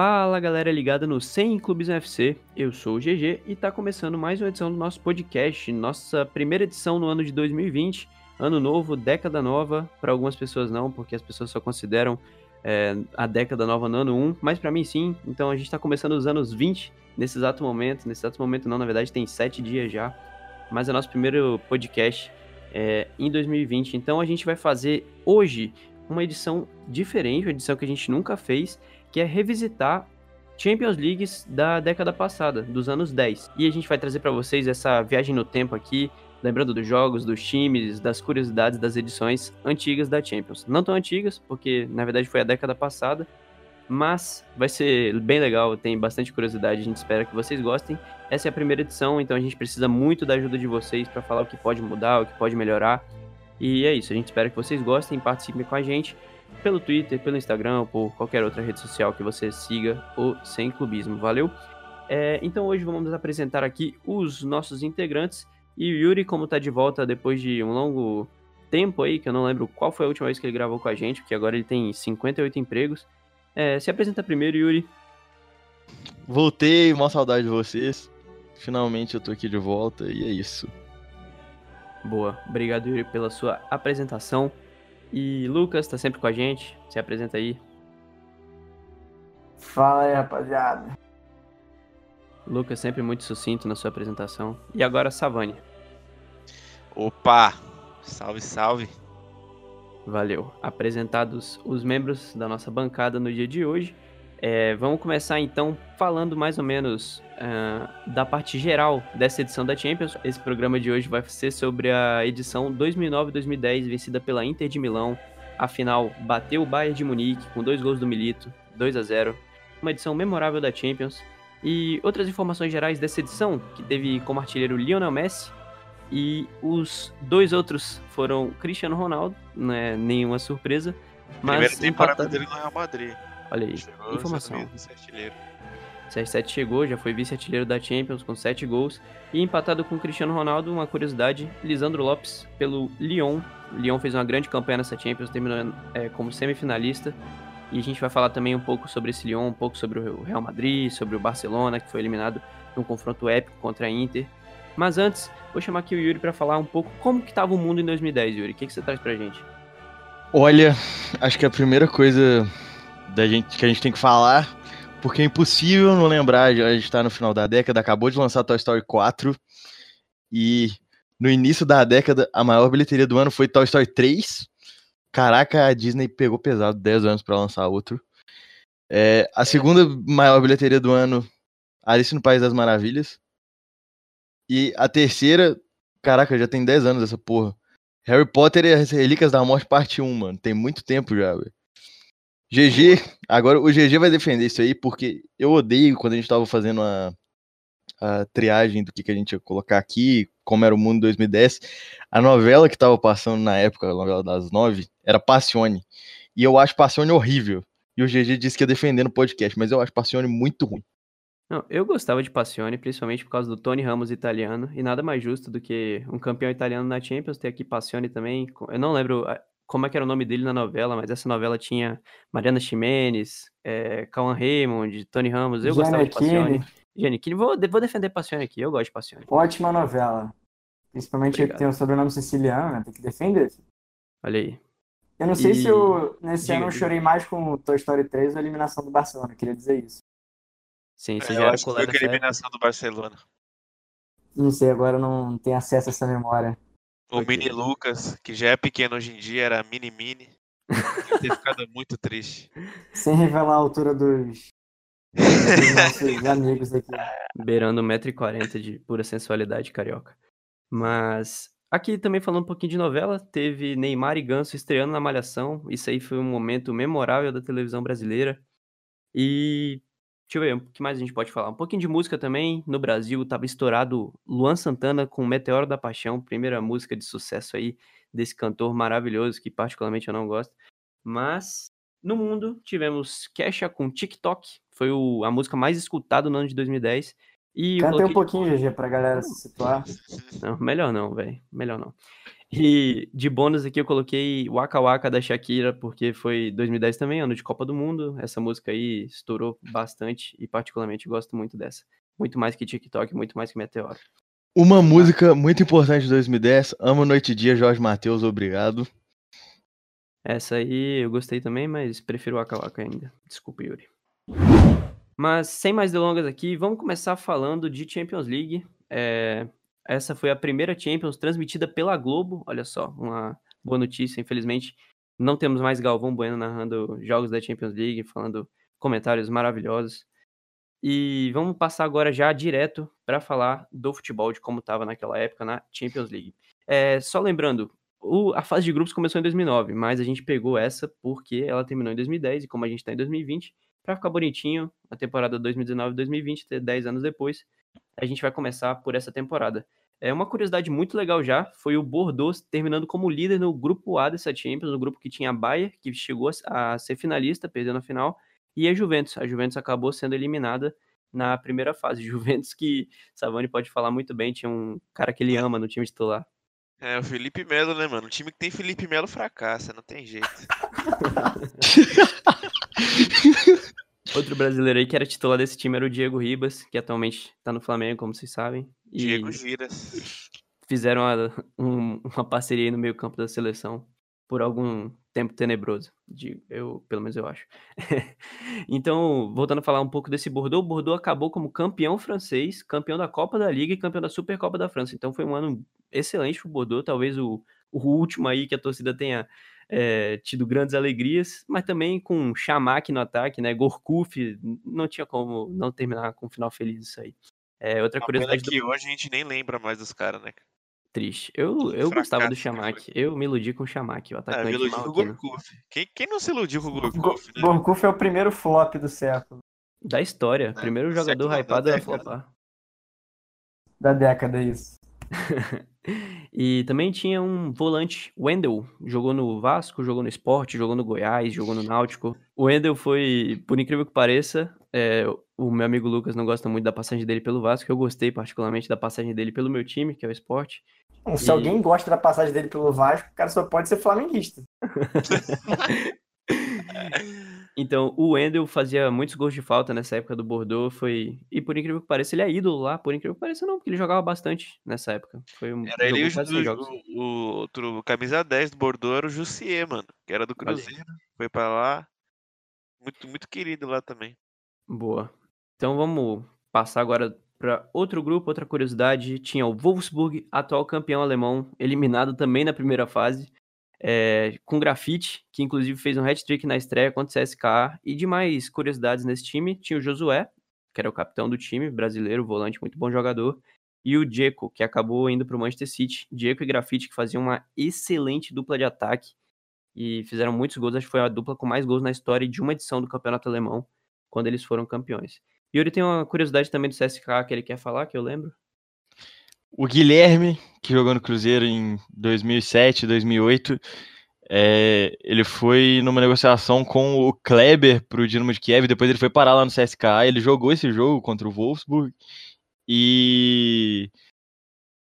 Fala galera ligada no 100 Clubes UFC, eu sou o GG e tá começando mais uma edição do nosso podcast, nossa primeira edição no ano de 2020, ano novo, década nova, para algumas pessoas não, porque as pessoas só consideram é, a década nova no ano 1, mas para mim sim, então a gente tá começando os anos 20 nesse exato momento, nesse exato momento não, na verdade tem 7 dias já, mas é nosso primeiro podcast é, em 2020, então a gente vai fazer hoje uma edição diferente, uma edição que a gente nunca fez, que é revisitar Champions Leagues da década passada, dos anos 10. E a gente vai trazer para vocês essa viagem no tempo aqui, lembrando dos jogos, dos times, das curiosidades das edições antigas da Champions. Não tão antigas, porque na verdade foi a década passada, mas vai ser bem legal, tem bastante curiosidade, a gente espera que vocês gostem. Essa é a primeira edição, então a gente precisa muito da ajuda de vocês para falar o que pode mudar, o que pode melhorar. E é isso, a gente espera que vocês gostem, participem com a gente pelo Twitter, pelo Instagram, ou por qualquer outra rede social que você siga o Sem Clubismo, valeu? É, então hoje vamos apresentar aqui os nossos integrantes e o Yuri, como tá de volta depois de um longo tempo aí, que eu não lembro qual foi a última vez que ele gravou com a gente, porque agora ele tem 58 empregos. É, se apresenta primeiro, Yuri. Voltei, uma saudade de vocês. Finalmente eu tô aqui de volta e é isso. Boa, obrigado Yuri pela sua apresentação. E Lucas tá sempre com a gente, se apresenta aí. Fala aí, rapaziada. Lucas sempre muito sucinto na sua apresentação. E agora Savani. Opa! Salve, salve! Valeu. Apresentados os membros da nossa bancada no dia de hoje, é, vamos começar então falando mais ou menos uh, da parte geral dessa edição da Champions. Esse programa de hoje vai ser sobre a edição 2009-2010, vencida pela Inter de Milão. Afinal, bateu o Bayern de Munique com dois gols do Milito, 2 a 0 Uma edição memorável da Champions. E outras informações gerais dessa edição, que teve como artilheiro Lionel Messi, e os dois outros foram Cristiano Ronaldo, não é nenhuma surpresa. Mas Primeira temporada empatado... dele no Real Madrid. Olha aí, chegou, informação. CR7 chegou, já foi vice-artilheiro da Champions com 7 gols. E empatado com o Cristiano Ronaldo, uma curiosidade, Lisandro Lopes pelo Lyon. O Lyon fez uma grande campanha nessa Champions, terminou é, como semifinalista. E a gente vai falar também um pouco sobre esse Lyon, um pouco sobre o Real Madrid, sobre o Barcelona, que foi eliminado num confronto épico contra a Inter. Mas antes, vou chamar aqui o Yuri para falar um pouco como que estava o mundo em 2010, Yuri. O que, que você traz pra gente? Olha, acho que a primeira coisa da gente, que a gente tem que falar, porque é impossível não lembrar, a gente está no final da década, acabou de lançar Toy Story 4, e no início da década, a maior bilheteria do ano foi Toy Story 3. Caraca, a Disney pegou pesado 10 anos para lançar outro. É, a segunda maior bilheteria do ano, Alice no País das Maravilhas. E a terceira, caraca, já tem 10 anos essa porra. Harry Potter e as Relíquias da Morte, parte 1, mano. Tem muito tempo já, velho. GG, agora o GG vai defender isso aí, porque eu odeio quando a gente tava fazendo a, a triagem do que, que a gente ia colocar aqui, como era o mundo 2010. A novela que tava passando na época, a novela das nove, era Passione. E eu acho Passione horrível. E o GG disse que ia defender no podcast, mas eu acho Passione muito ruim. Não, eu gostava de Passione, principalmente por causa do Tony Ramos italiano, e nada mais justo do que um campeão italiano na Champions ter aqui Passione também. Eu não lembro como é que era o nome dele na novela, mas essa novela tinha Mariana Ximenes, é, Cauan Raymond, Tony Ramos, eu gostava de Passione. Giannichini, vou, vou defender Passione aqui, eu gosto de Passione. Ótima novela. Principalmente que tem o sobrenome siciliano, né? Tem que defender. Olha aí. Eu não sei e... se eu, nesse Diga, ano eu chorei mais com Toy Story 3 ou a eliminação do Barcelona, queria dizer isso. Sim, você é, já eu acho que foi a eliminação do Barcelona. Não sei, agora não tenho acesso a essa memória. O Mini Lucas, que já é pequeno hoje em dia, era Mini Mini. Deve ter ficado muito triste. Sem revelar a altura dos, dos nossos amigos aqui. Beirando 1,40m de pura sensualidade carioca. Mas aqui também falando um pouquinho de novela, teve Neymar e Ganso estreando na Malhação. Isso aí foi um momento memorável da televisão brasileira. E Deixa eu ver, o que mais a gente pode falar? Um pouquinho de música também. No Brasil, tava estourado Luan Santana com Meteoro da Paixão, primeira música de sucesso aí desse cantor maravilhoso, que particularmente eu não gosto. Mas no mundo tivemos Kesha com TikTok, foi o, a música mais escutada no ano de 2010. E eu Canta aí um pouquinho, GG, pra galera se situar. Não, melhor não, velho. Melhor não. E de bônus aqui eu coloquei Waka Waka da Shakira, porque foi 2010 também, ano de Copa do Mundo. Essa música aí estourou bastante e particularmente gosto muito dessa. Muito mais que TikTok, muito mais que Meteoro. Uma música muito importante de 2010, Amo Noite e Dia, Jorge Matheus, obrigado. Essa aí eu gostei também, mas prefiro Waka Waka ainda. Desculpa, Yuri. Mas sem mais delongas aqui, vamos começar falando de Champions League. É, essa foi a primeira Champions transmitida pela Globo. Olha só, uma boa notícia. Infelizmente, não temos mais Galvão Bueno narrando jogos da Champions League, falando comentários maravilhosos. E vamos passar agora já direto para falar do futebol, de como estava naquela época na Champions League. É, só lembrando, o- a fase de grupos começou em 2009, mas a gente pegou essa porque ela terminou em 2010 e como a gente está em 2020, para ficar bonitinho, a temporada 2019-2020, ter 10 anos depois, a gente vai começar por essa temporada. É uma curiosidade muito legal já, foi o Bordeaux terminando como líder no grupo A dessa Champions, no grupo que tinha a Bayern, que chegou a a ser finalista, perdendo a final, e a Juventus. A Juventus acabou sendo eliminada na primeira fase. Juventus que Savani pode falar muito bem, tinha um cara que ele ama no time titular. É, o Felipe Melo, né, mano? O time que tem Felipe Melo fracassa, não tem jeito. Outro brasileiro aí que era titular desse time era o Diego Ribas, que atualmente tá no Flamengo, como vocês sabem. E Diego Giras. fizeram uma, um- uma parceria aí no meio campo da seleção por algum tempo tenebroso, digo, eu, pelo menos eu acho. então, voltando a falar um pouco desse Bordeaux, o Bordeaux acabou como campeão francês, campeão da Copa da Liga e campeão da Supercopa da França. Então foi um ano excelente pro Bordeaux, talvez o, o último aí que a torcida tenha é, tido grandes alegrias, mas também com Chamac no ataque, né? Gorkuf, não tinha como não terminar com um final feliz isso aí. É, outra Uma curiosidade do que hoje a gente nem lembra mais dos caras, né? Triste. Eu, eu gostava do Chamac. Eu me iludi com o Chamac, o Ah, atacante me iludi com o. Gorkuf. Quem, quem não se iludiu com o Go- Gorkuf, né? Gorkuf é o primeiro flop do século, Da história. Primeiro do jogador hypado a flopar. da década, isso. E também tinha um volante, Wendel, jogou no Vasco, jogou no Sport, jogou no Goiás, jogou no Náutico. O Wendel foi, por incrível que pareça, é, o meu amigo Lucas não gosta muito da passagem dele pelo Vasco, eu gostei particularmente da passagem dele pelo meu time, que é o Sport. Bom, Se E- alguém gosta da passagem dele pelo Vasco, o cara só pode ser flamenguista. Então, o Wendel fazia muitos gols de falta nessa época do Bordeaux, foi... E por incrível que pareça, ele é ídolo lá, por incrível que pareça não, porque ele jogava bastante nessa época. Foi um... Era ele o, quase 100 jogos. o, outro camisa 10 do Bordeaux era o Jussier, mano. Que era do. Cruzeiro. Foi pra lá. Muito, muito querido lá também. Boa. Então vamos passar agora para outro grupo, outra curiosidade. Tinha o Wolfsburg, atual campeão alemão, eliminado também na primeira fase, é, com grafite, que inclusive fez um hat-trick na estreia contra o CSKA. E de mais curiosidades nesse time, tinha o Josué, que era o capitão do time, brasileiro, volante, muito bom jogador. E o Dzeko, que acabou indo para o Manchester City. Dzeko e Grafite, que faziam uma excelente dupla de ataque. E fizeram muitos gols, acho que foi a dupla com mais gols na história de uma edição do campeonato alemão quando eles foram campeões. E ele tem uma curiosidade também do CSK que ele quer falar, que eu lembro. O Guilherme, que jogou no Cruzeiro em 2007, 2008, é, ele foi numa negociação com o Kleber pro Dinamo de Kiev, depois ele foi parar lá no CSKA, ele jogou esse jogo contra o Wolfsburg e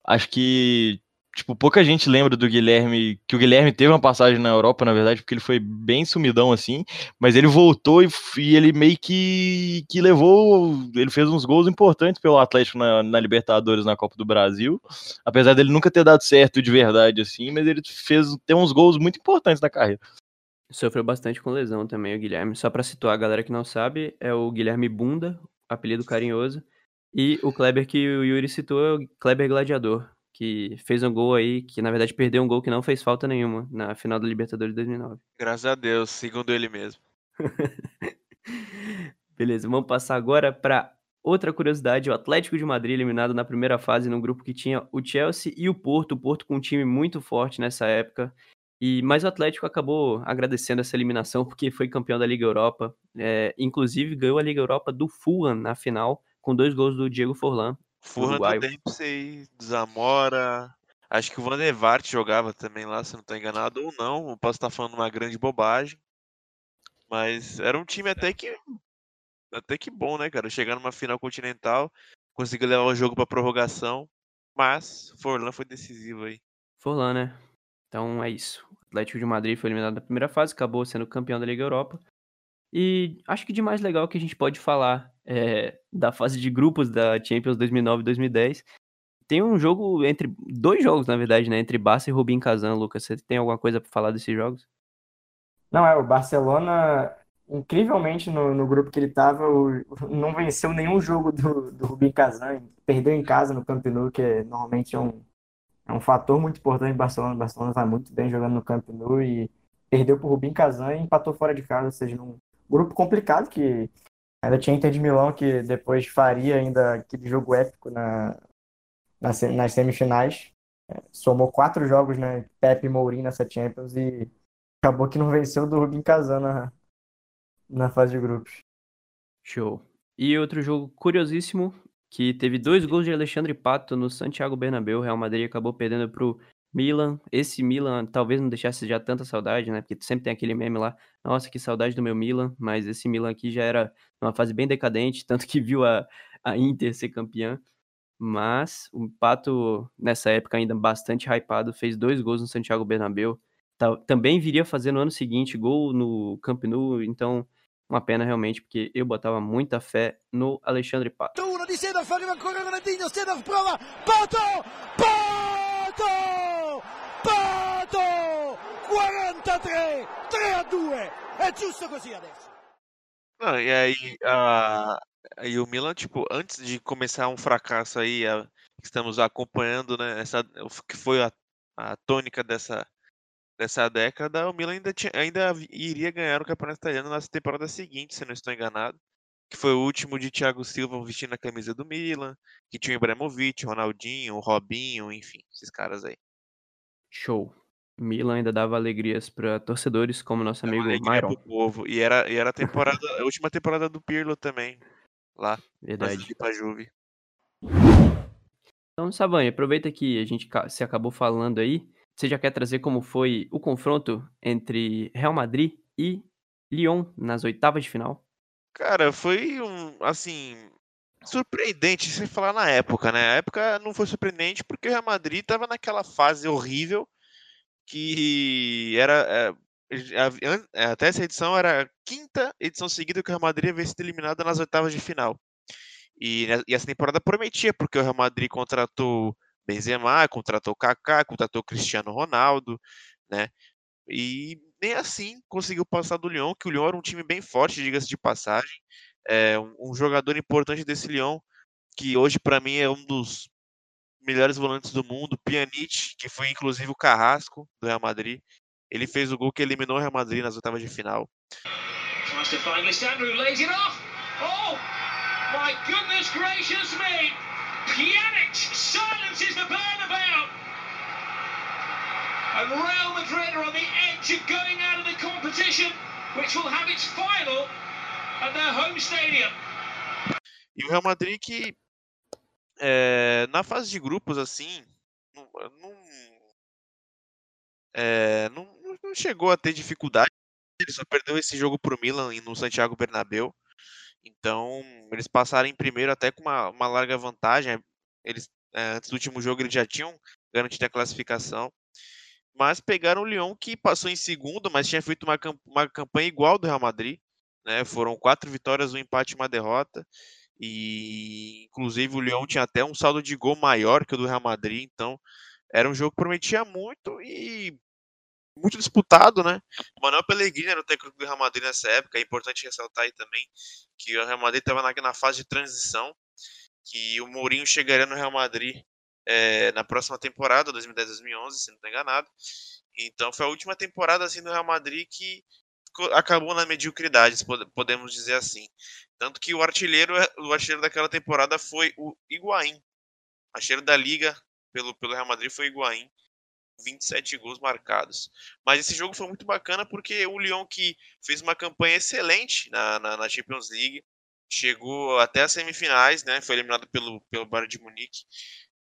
acho que tipo, pouca gente lembra do Guilherme, que o Guilherme teve uma passagem na Europa, na verdade, porque ele foi bem sumidão assim, mas ele voltou e, e ele meio que, que levou, ele fez uns gols importantes pelo Atlético na, na Libertadores, na Copa do Brasil, apesar dele nunca ter dado certo de verdade assim, mas ele fez tem uns gols muito importantes na carreira. Sofreu bastante com lesão também o Guilherme. Só pra situar a galera que não sabe, é o Guilherme Bunda, apelido carinhoso. E o Kleber que o Yuri citou é o Kleber Gladiador, que fez um gol aí, que na verdade perdeu um gol que não fez falta nenhuma na final da Libertadores de 2009. Graças a Deus, segundo ele mesmo. Beleza, vamos passar agora para outra curiosidade. O Atlético de Madrid eliminado na primeira fase num grupo que tinha o Chelsea e o Porto. O Porto com um time muito forte nessa época. E Mas o Atlético acabou agradecendo essa eliminação porque foi campeão da Liga Europa. É, inclusive ganhou a Liga Europa do Fulham na final, com dois gols do Diego Forlan. Furran do. Dempsey, Zamora. Acho que o Van der Vaart jogava também lá, se eu não tô enganado, ou não. Eu posso estar falando uma grande bobagem. Mas era um time até que. Até que bom, né, cara? Chegar numa final continental. conseguiu levar o jogo para prorrogação, mas Forlan foi decisivo aí. Forlan, né? Então é isso. O Atlético de Madrid foi eliminado na primeira fase, acabou sendo campeão da Liga Europa. E acho que de mais legal que a gente pode falar é, da fase de grupos da Champions 2009 e 2010. Tem um jogo entre. Dois jogos, na verdade, né? Entre Barça e Rubin Kazan, Lucas. Você tem alguma coisa para falar desses jogos? Não, é, o Barcelona, incrivelmente, no, no grupo que ele estava, não venceu nenhum jogo do, do Rubin Kazan. Perdeu em casa no Camp Nou, que é, normalmente é um, é um fator muito importante em Barcelona. O Barcelona vai muito bem jogando no Camp Nou e perdeu para o Rubin Kazan e empatou fora de casa, ou seja, num grupo complicado que ainda tinha Inter de Milão que depois faria ainda aquele jogo épico na, nas, nas semifinais. É, somou quatro jogos, né? Pepe e Mourinho nessa Champions e acabou que não venceu do Rubin Kazan na, na fase de grupos. Show. E outro jogo curiosíssimo, que teve dois gols de Alexandre Pato no Santiago Bernabéu. O Real Madrid acabou perdendo pro Milan. Esse Milan talvez não deixasse já tanta saudade, né? Porque sempre tem aquele meme lá, nossa, que saudade do meu Milan. Mas esse Milan aqui já era uma fase bem decadente, tanto que viu a, a Inter ser campeã. Mas o Pato, nessa época ainda bastante hypado, fez dois gols no Santiago Bernabéu. Também viria fazer no ano seguinte gol no Camp Nou, então uma pena realmente, porque eu botava muita fé no Alexandre Pato. Prova, Pato! Pato! Pato! 43, 3 a 2, é giusto così adesso. Não, e aí, a, o Milan, tipo, antes de começar um fracasso aí, a, estamos acompanhando, né, essa, que foi a, a tônica dessa, dessa década, o Milan ainda, tinha, ainda iria ganhar o Campeonato Italiano na temporada seguinte, se não estou enganado. Que foi o último de Thiago Silva vestindo a camisa do Milan, que tinha o Ibrahimovic, Ronaldinho, o Robinho, enfim, esses caras aí. Show. Milan ainda dava alegrias para torcedores, como nosso amigo Myron. povo. E era, e era a temporada, a última temporada do Pirlo também, lá. Verdade. Pra Juve. Então, Savani, aproveita que a gente se acabou falando aí. Você já quer trazer como foi o confronto entre Real Madrid e Lyon nas oitavas de final? Cara, foi um, assim, surpreendente se falar na época, né? A época não foi surpreendente porque o Real Madrid estava naquela fase horrível que era é, até essa edição era a quinta edição seguida que o Real Madrid havia sido eliminado nas oitavas de final. E, né, e essa temporada prometia, porque o Real Madrid contratou Benzema, contratou Kaká, contratou Cristiano Ronaldo, né? E nem assim conseguiu passar do Lyon, que o Lyon era um time bem forte, diga-se de passagem. É, um, um, jogador importante desse Lyon, que hoje para mim é um dos melhores volantes do mundo, Pjanic, que foi inclusive o carrasco do Real Madrid. Ele fez o gol que eliminou o Real Madrid nas oitavas de final. Oh, my goodness gracious me! Pjanic silences the Bernabeu. And Real Madrid are on the edge of going out of the competition, which will have its final at their home stadium. E o Real Madrid que é, na fase de grupos assim não, não, é, não, não, chegou a ter dificuldade. Ele só perdeu esse jogo para o Milan no Santiago Bernabéu. Então, eles passaram em primeiro até com uma, uma larga vantagem. Eles, é, antes do último jogo, eles já tinham garantido a classificação. Mas pegaram o Lyon, que passou em segundo, mas tinha feito uma, uma campanha igual do Real Madrid. Né? Foram quatro vitórias, um empate e uma derrota. E, inclusive, o Lyon tinha até um saldo de gol maior que o do Real Madrid. Então, era um jogo que prometia muito e muito disputado, né? O Manuel Pellegrini era o técnico do Real Madrid nessa época. É importante ressaltar aí também que o Real Madrid estava na, na, fase de transição, que o Mourinho chegaria no Real Madrid é, na próxima temporada, 2010-2011, se não estou enganado. Então foi a última temporada assim do Real Madrid que acabou na mediocridade, podemos dizer assim. Tanto que o artilheiro, o artilheiro daquela temporada foi o Higuaín. O artilheiro da liga pelo, pelo Real Madrid foi o Higuaín. 27 gols marcados. Mas esse jogo foi muito bacana porque o Lyon que fez uma campanha excelente na, na, na Champions League, chegou até as semifinais, né? Foi eliminado pelo, pelo Bayern de Munique.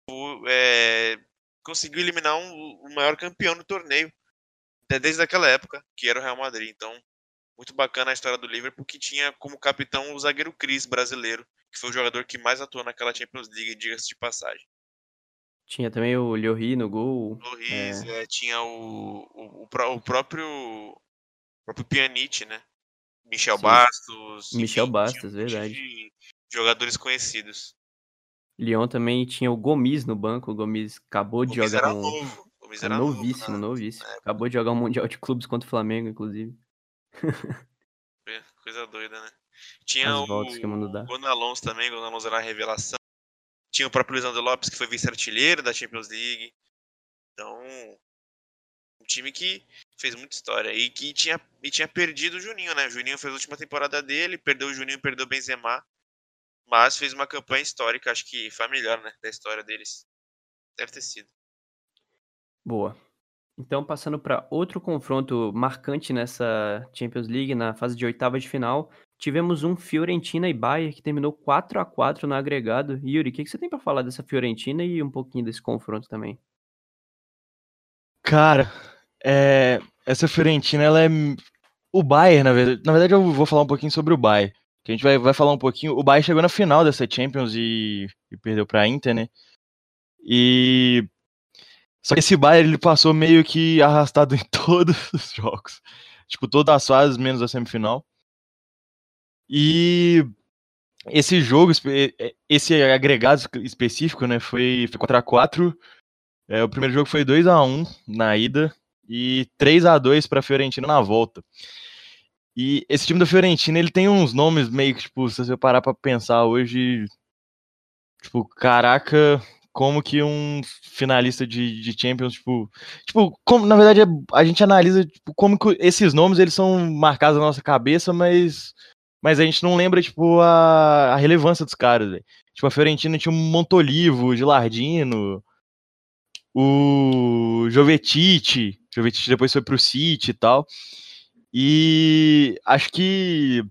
O, é, conseguiu eliminar um, o maior campeão do torneio desde aquela época, que era o Real Madrid. Então, muito bacana a história do Liverpool, que tinha como capitão o zagueiro Cris brasileiro, que foi o jogador que mais atuou naquela Champions League, diga-se de passagem. Tinha também o Lloris no gol. Loris, é, tinha o, o, o pró- o próprio, o próprio Pjanic, né? Michel Sim. Bastos. Michel enfim, Bastos, um verdade. de jogadores conhecidos. Lyon também tinha o Gomes no banco. O Gomes acabou O de Gomes jogar era um. novo. O Gomes era era novo, novíssimo, né? novíssimo. É. Acabou de jogar um Mundial de Clubes contra o Flamengo, inclusive. É, Coisa doida, né? Tinha As o, que o mundo dá. o Gonalons também, o Gonalons era a revelação. Tinha o próprio Lisandro Lopes, que foi vice-artilheiro da Champions League. Então, um time que fez muita história. E que tinha, e tinha perdido o Juninho, né? O Juninho fez a última temporada dele, perdeu o Juninho, perdeu o Benzema. Mas fez uma campanha histórica, acho que foi a melhor, né? Da história deles. Deve ter sido. Boa. Então, passando para outro confronto marcante nessa Champions League, na fase de oitava de final, tivemos um Fiorentina e Bayern que terminou 4 a 4 no agregado. Yuri, o que, que você tem para falar dessa Fiorentina e um pouquinho desse confronto também? Cara, é, essa Fiorentina, ela é. O Bayern, na verdade. Na verdade, eu vou falar um pouquinho sobre o Bayern. Que a gente vai, vai falar um pouquinho. O Bayern chegou na final dessa Champions e, e perdeu pra Inter, né? E. Só que esse Bayern ele passou meio que arrastado em todos os jogos. Tipo, todas as fases, menos a semifinal. E esse jogo, esse agregado específico, né? Foi, foi 4x4. É, o primeiro jogo foi 2 a 1 na ida e 3 a 2 para Fiorentina na volta. E esse time da Fiorentina, ele tem uns nomes meio que, tipo, se você parar pra pensar hoje, tipo, caraca, como que um finalista de, de Champions, tipo, tipo, como, na verdade, é- a gente analisa tipo, como que esses nomes, eles são marcados na nossa cabeça, mas mas a gente não lembra, tipo, a, a relevância dos caras. Tipo, a Fiorentina tinha um Montolivo, Gilardino, o Jovetic, Jovetic depois foi pro City e tal. E acho que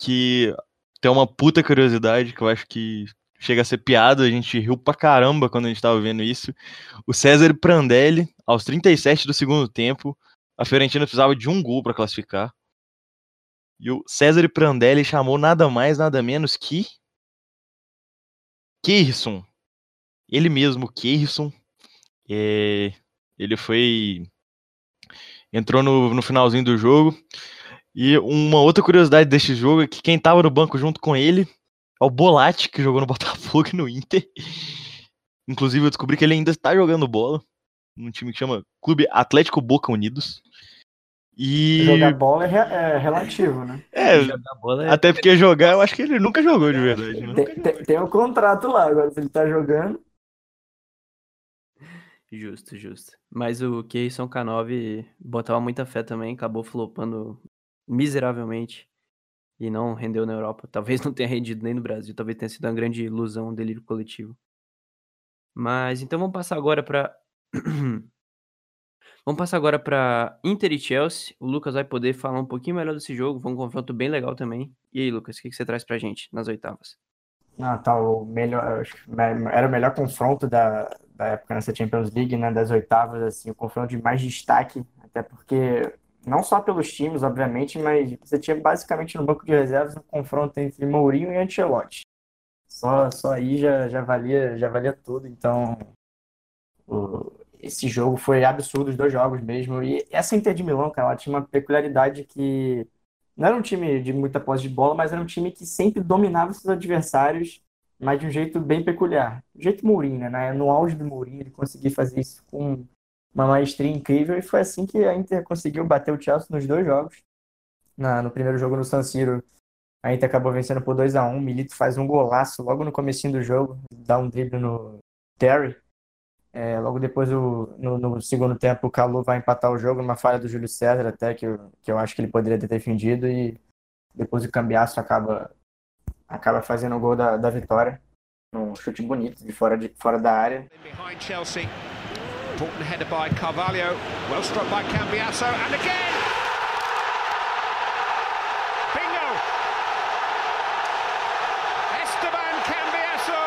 que tem uma puta curiosidade que eu acho que chega a ser piada, a gente riu pra caramba quando a gente tava vendo isso. O César Prandelli, aos 37 do segundo tempo, a Fiorentina precisava de um gol pra classificar. E o César Prandelli chamou nada mais, nada menos que Keirson. Ele mesmo, Keirson. É, ele foi. Entrou no, no finalzinho do jogo. E uma outra curiosidade deste jogo é que quem tava no banco junto com ele é o Bolatti, que jogou no Botafogo e no Inter. Inclusive, eu descobri que ele ainda está jogando bola. Num time que chama Clube Atlético Boca Unidos. E. Jogar bola é, re- é relativo, né? É, Jogar bola é- até porque jogar, eu acho que ele nunca jogou de verdade. Né? Tem, tem, tem um contrato lá, agora se ele tá jogando. Justo, justo. Mas o Keirson K9 botava muita fé também, acabou flopando miseravelmente e não rendeu na Europa. Talvez não tenha rendido nem no Brasil, talvez tenha sido uma grande ilusão, um delírio coletivo. Mas então vamos passar agora para Vamos passar agora para Inter e Chelsea. O Lucas vai poder falar um pouquinho melhor desse jogo, foi um confronto bem legal também. E aí, Lucas, o que você traz pra gente nas oitavas? Ah, tá, o melhor, era o melhor confronto da, da época nessa Champions League, né, das oitavas, assim, o confronto de mais destaque, até porque, não só pelos times, obviamente, mas você tinha basicamente no banco de reservas um confronto entre Mourinho e Ancelotti. Só, só aí já, já valia, já valia tudo, então o- esse jogo foi absurdo, os dois jogos mesmo, e essa Inter de Milão, cara, ela tinha uma peculiaridade que não era um time de muita posse de bola, mas era um time que sempre dominava seus adversários, mas de um jeito bem peculiar. Do jeito Mourinho, né? No auge do Mourinho, ele conseguia fazer isso com uma maestria incrível, e foi assim que a Inter conseguiu bater o Chelsea nos dois jogos. Na- no primeiro jogo no San Siro, a Inter acabou vencendo por 2 a 1 Milito faz um golaço logo no comecinho do jogo, dá um drible no Terry. É, logo depois, o, no, no segundo tempo, o Calu vai empatar o jogo numa falha do Júlio César, até que eu, que eu acho que ele poderia ter defendido, e depois o Cambiasso acaba, acaba fazendo o gol da, da vitória. Um chute bonito de fora, de fora da área. Important header by Carvalho. Well struck by Cambiasso. And again! Bingo! Esteban Cambiasso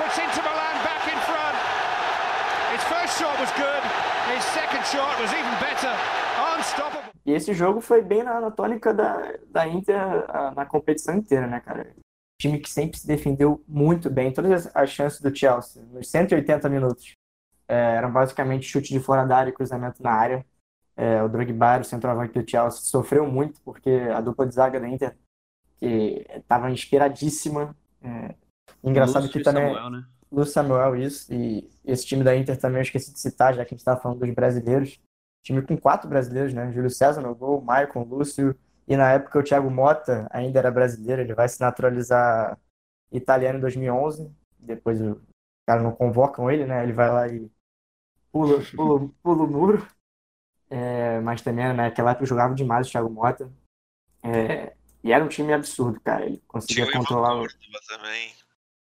puts Inter Milan back in front. His first shot was good. His second shot was even better. Unstoppable. E esse jogo foi bem na, na tônica da, da Inter na competição inteira, né, cara? time que sempre se defendeu muito bem, todas as chances do Chelsea, nos 180 minutos, é, eram basicamente chute de fora da área e cruzamento na área. É, o Drogba, o centroavante do Chelsea, sofreu muito porque a dupla de zaga da Inter que estava inspiradíssima. É, engraçado Lúcio que também Samuel, né? Lúcio Samuel isso e esse time da Inter também eu esqueci de citar já que a gente estava falando dos brasileiros. Time com quatro brasileiros, né? Júlio César no gol, Maicon, Lúcio e na época o Thiago Mota ainda era brasileiro. Ele vai se naturalizar italiano em 2011. Depois o cara não convocam ele, né? Ele vai lá e pula, pula, pula o muro. É, mas também né, naquela época jogava demais o Thiago Mota. É, e era um time absurdo, cara. Ele conseguia Tinha controlar. O também.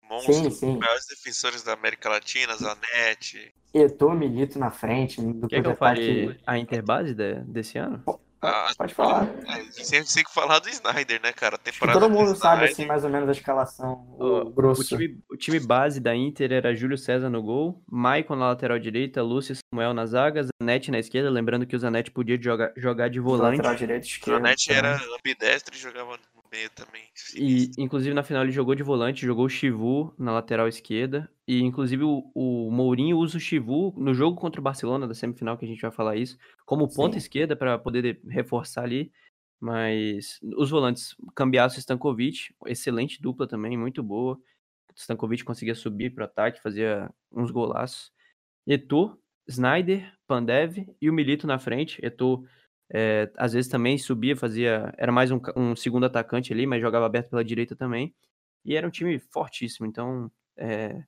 Monstro, sim, sim. Os maiores defensores da América Latina, Zanetti. Eto, Milito na frente. Do Quer que eu fale a Interbase de, desse ano? Ah, pode falar. É, sempre tem que falar do Snyder, né, cara? Temporada todo mundo sabe, assim, mais ou menos a escalação, o grosso. O time, o time, base da Inter era Júlio César no gol, Maicon na lateral direita, Lúcio Samuel na zaga, Zanetti na esquerda, lembrando que o Zanetti podia jogar, jogar de volante. Lateral direito, esquerda. O Zanetti era ambidestro e jogava meio também. E, inclusive, na final ele jogou de volante, jogou o Chivu na lateral esquerda. E, inclusive, o, o Mourinho usa o Chivu no jogo contra o Barcelona, da semifinal, que a gente vai falar isso, como ponta esquerda para poder reforçar ali. Mas os volantes, Cambiasso e Stankovic, excelente dupla também, muito boa. Stankovic conseguia subir para ataque, fazia uns golaços. Eto'o, Snyder, Pandev e o Milito na frente. Eto'o é, às vezes também subia, fazia. Era mais um, um, segundo atacante ali, mas jogava aberto pela direita também. E era um time fortíssimo. Então, é,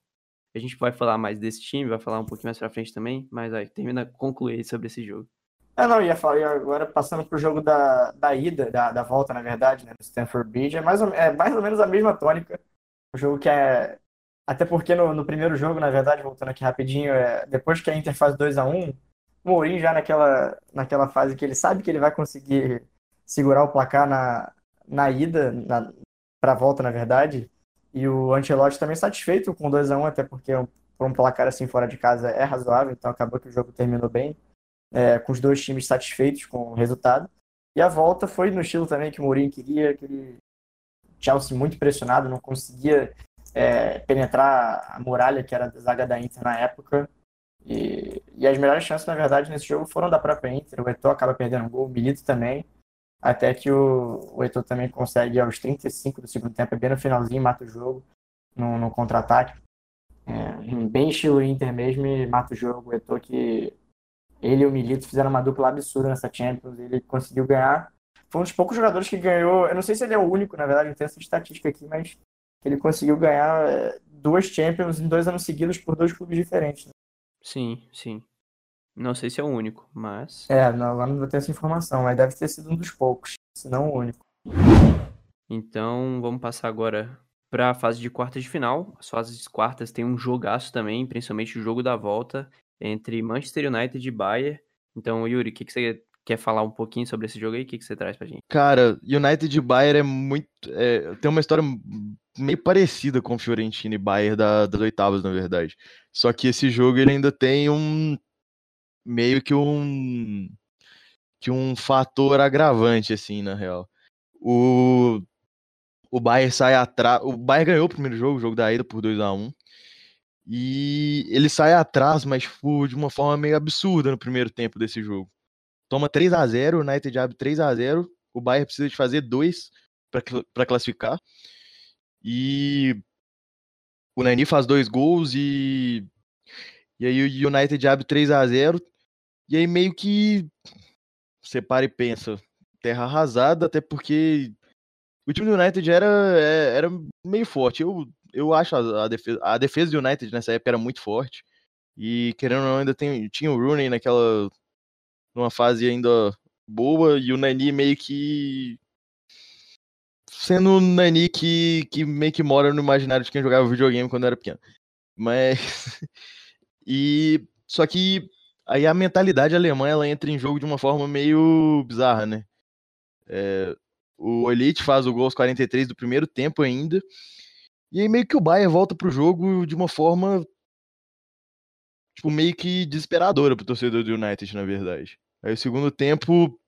a gente vai falar mais desse time, vai falar um pouquinho mais pra frente também. Mas aí, termina concluir sobre esse jogo. É, não, ia falar, agora passando pro jogo da, da ida, da, da volta, na verdade, né, no Stanford Bridge, é mais, ou, é mais ou menos a mesma tônica. O jogo que é. Até porque no, no primeiro jogo, na verdade, voltando aqui rapidinho, é, depois que a Inter faz 2 a 1 Mourinho já naquela, naquela fase que ele sabe que ele vai conseguir segurar o placar na, na ida, na, para a volta, na verdade. E o Ancelotti também satisfeito com 2 a 1 até porque um, um placar assim fora de casa é razoável, então acabou que o jogo terminou bem, é, com os dois times satisfeitos com o resultado. E a volta foi no estilo também que o Mourinho queria, aquele Chelsea muito pressionado, não conseguia é, penetrar a muralha que era a zaga da Inter na época. E, e, as melhores chances, na verdade, nesse jogo foram da própria Inter. O Eto'o acaba perdendo um gol, o Milito também. Até que o, o Eto'o também consegue, aos 35 do segundo tempo, bem no finalzinho, mata o jogo no, no contra-ataque. É, bem estilo Inter mesmo mata o jogo. O Eto'o que ele e o Milito fizeram uma dupla absurda nessa Champions. Ele conseguiu ganhar. Foi um dos poucos jogadores que ganhou. Eu não sei se ele é o único, na verdade, não tenho essa estatística aqui, mas ele conseguiu ganhar é, duas Champions em dois anos seguidos por dois clubes diferentes. Né? Sim, sim. Não sei se é o único, mas. É, não, agora não vou ter essa informação, mas deve ter sido um dos poucos, se não o único. Então, vamos passar agora para a fase de quartas de final. As fases de quartas tem um jogaço também, principalmente o jogo da volta entre Manchester United e Bayern. Então, Yuri, o que, que você quer falar um pouquinho sobre esse jogo aí? O que, que você traz pra gente? Cara, United e Bayern é muito. É, tem uma história meio parecida com Fiorentina e Bayern da, das oitavas, na verdade. Só que esse jogo ele ainda tem um meio que um que um fator agravante assim, na real. O o Bayern sai atrás, o Bayern ganhou o primeiro jogo, o jogo da ida por 2 a 1. E ele sai atrás, mas tipo, de uma forma meio absurda no primeiro tempo desse jogo. Toma 3 a 0, o United abre 3 a 0, o Bayern precisa de fazer dois para classificar. E o Nani faz dois gols e. E aí o United abre 3 a 0 E aí meio que você para e pensa, terra arrasada, até porque o time do United era, é, era meio forte. Eu, eu acho a, a, defesa, a defesa do United nessa época era muito forte. E querendo ou não, ainda tem, tinha o Rooney naquela. numa fase ainda boa, e o Nani meio que sendo um Nani que, que meio que mora no imaginário de quem jogava videogame quando era pequeno. Mas. e. Só que aí a mentalidade alemã ela entra em jogo de uma forma meio bizarra, né? É, o Elite faz o gol aos 43 do primeiro tempo ainda. E aí meio que o Bayern volta pro jogo de uma forma tipo meio que desesperadora pro torcedor do United, na verdade. Aí o segundo tempo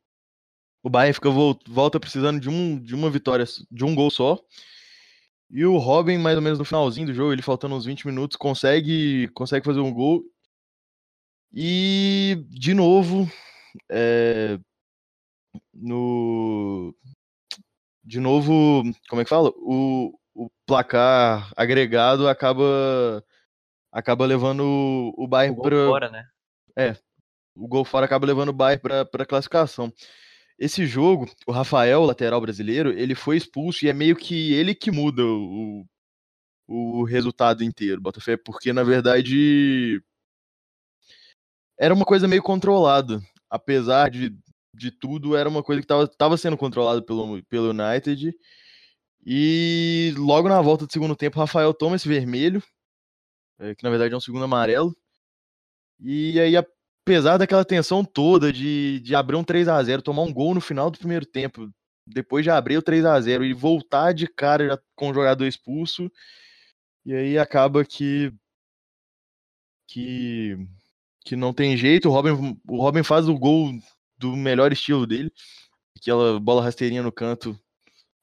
o Bayern fica volta precisando de, um, de uma vitória, de um gol só. E o Robin, mais ou menos no finalzinho do jogo, ele faltando uns 20 minutos, consegue, consegue fazer um gol. E, de novo, é, no. De novo, como é que fala? O, o placar agregado acaba acaba levando o, o Bayern gol para fora, né? é, o gol fora acaba levando o Bayern para classificação. Esse jogo, o Rafael, lateral brasileiro, ele foi expulso e é meio que ele que muda o, o resultado inteiro, Botafé, porque na verdade era uma coisa meio controlada. Apesar de, de tudo, era uma coisa que estava sendo controlada pelo, pelo United. E logo na volta do segundo tempo, Rafael toma esse vermelho, é, que na verdade é um segundo amarelo. E aí, apesar daquela tensão toda de, de abrir um 3 a 0 tomar um gol no final do primeiro tempo, depois de abrir o 3 a 0 e voltar de cara com o jogador expulso, e aí acaba que que que não tem jeito, o Robin, o Robin faz o gol do melhor estilo dele, aquela bola rasteirinha no canto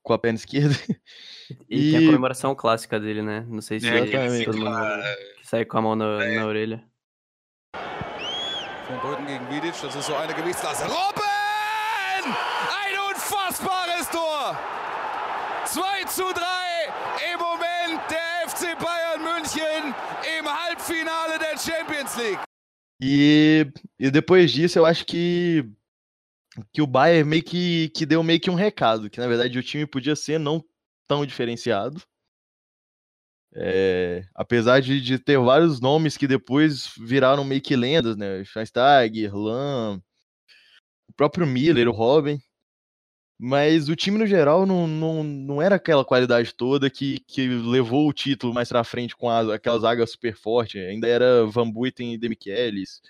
com a perna esquerda. E, tem a comemoração clássica dele, né? Não sei se É, todo exatamente. mundo que sai com a mão na, na orelha. Von Brücken gegen Vidic, das ist so eine Gewichtsklasse. Robben! Ein unfassbares Tor! 2 zu 3 im Moment der FC Bayern München im Halbfinale der Champions League. E, e depois disso, eu acho que, que o Bayern meio que, que deu meio que um recado, que na verdade o time podia ser não tão diferenciado. É, apesar de, de ter vários nomes que depois viraram meio que lendas, né? Schweinsteiger, Lam, o próprio Miller, o Robin. Mas o time no geral não, não, não era aquela qualidade toda que, que levou o título mais pra frente com a, aquela zaga super forte. Ainda era Van Buiten e Demichelis.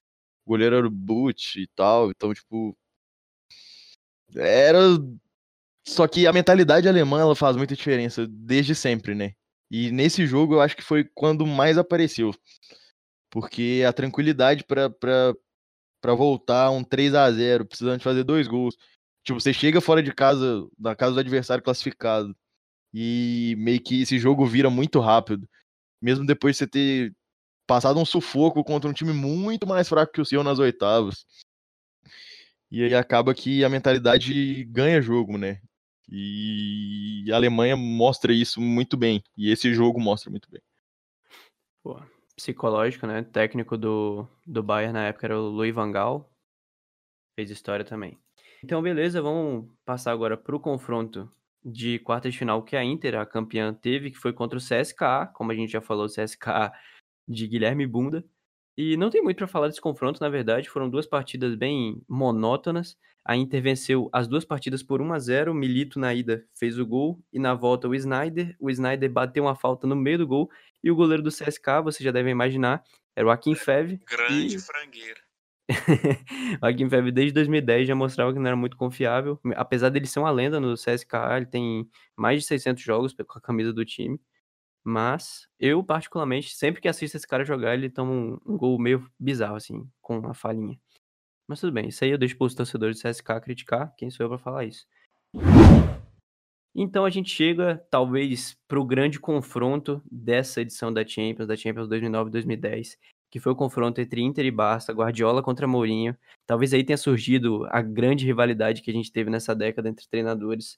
Goleiro era Butch e tal. Então, tipo. Era. Só que a mentalidade alemã ela faz muita diferença desde sempre, né? E nesse jogo eu acho que foi quando mais apareceu. Porque a tranquilidade pra voltar um 3 a 0 precisando de fazer dois gols. Tipo, você chega fora de casa, da casa do adversário classificado, e meio que esse jogo vira muito rápido. Mesmo depois de você ter passado um sufoco contra um time muito mais fraco que o seu nas oitavas. E aí acaba que a mentalidade ganha jogo, né? E a Alemanha mostra isso muito bem. E esse jogo mostra muito bem. Pô, psicológico, né? Técnico do, do Bayern na época era o Louis Van Gaal. Fez história também. Então, beleza, vamos passar agora para o confronto de quartas de final que a Inter, a campeã, teve, que foi contra o CSKA, como a gente já falou, o CSKA de Guilherme Bunda. E não tem muito para falar desse confronto, na verdade, foram duas partidas bem monótonas. A Inter venceu as duas partidas por 1 a 0 o Milito na ida fez o gol e na volta o Snyder. O Snyder bateu uma falta no meio do gol e o goleiro do CSKA, você já deve imaginar, era o Akin Fev. Grande E- frangueira. o Akin Fev desde 2010 já mostrava que não era muito confiável. Apesar dele ser uma lenda no CSKA, ele tem mais de 600 jogos com a camisa do time. Mas eu, particularmente, sempre que assisto esse cara jogar, ele toma um, um gol meio bizarro, assim, com uma falhinha. Mas tudo bem, isso aí eu deixo para os torcedores do CSK criticar. Quem sou eu para falar isso? Então a gente chega, talvez, para o grande confronto dessa edição da Champions, da Champions 2009-2010, que foi o confronto entre Inter e Barça, Guardiola contra Mourinho. Talvez aí tenha surgido a grande rivalidade que a gente teve nessa década entre treinadores.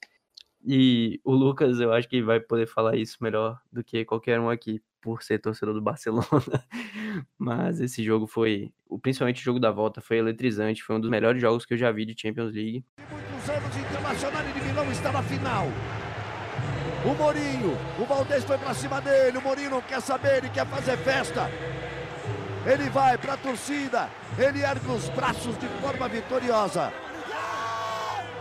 E o Lucas, eu acho que vai poder falar isso melhor do que qualquer um aqui, por ser torcedor do Barcelona. Mas esse jogo foi, principalmente o jogo da volta, foi eletrizante. Foi um dos melhores jogos que eu já vi de Champions League. muitos anos, Internacional de Milão está na final. O Mourinho, o Valdez foi pra cima dele, o Mourinho não quer saber, ele quer fazer festa. Ele vai pra torcida, ele ergue os braços de forma vitoriosa.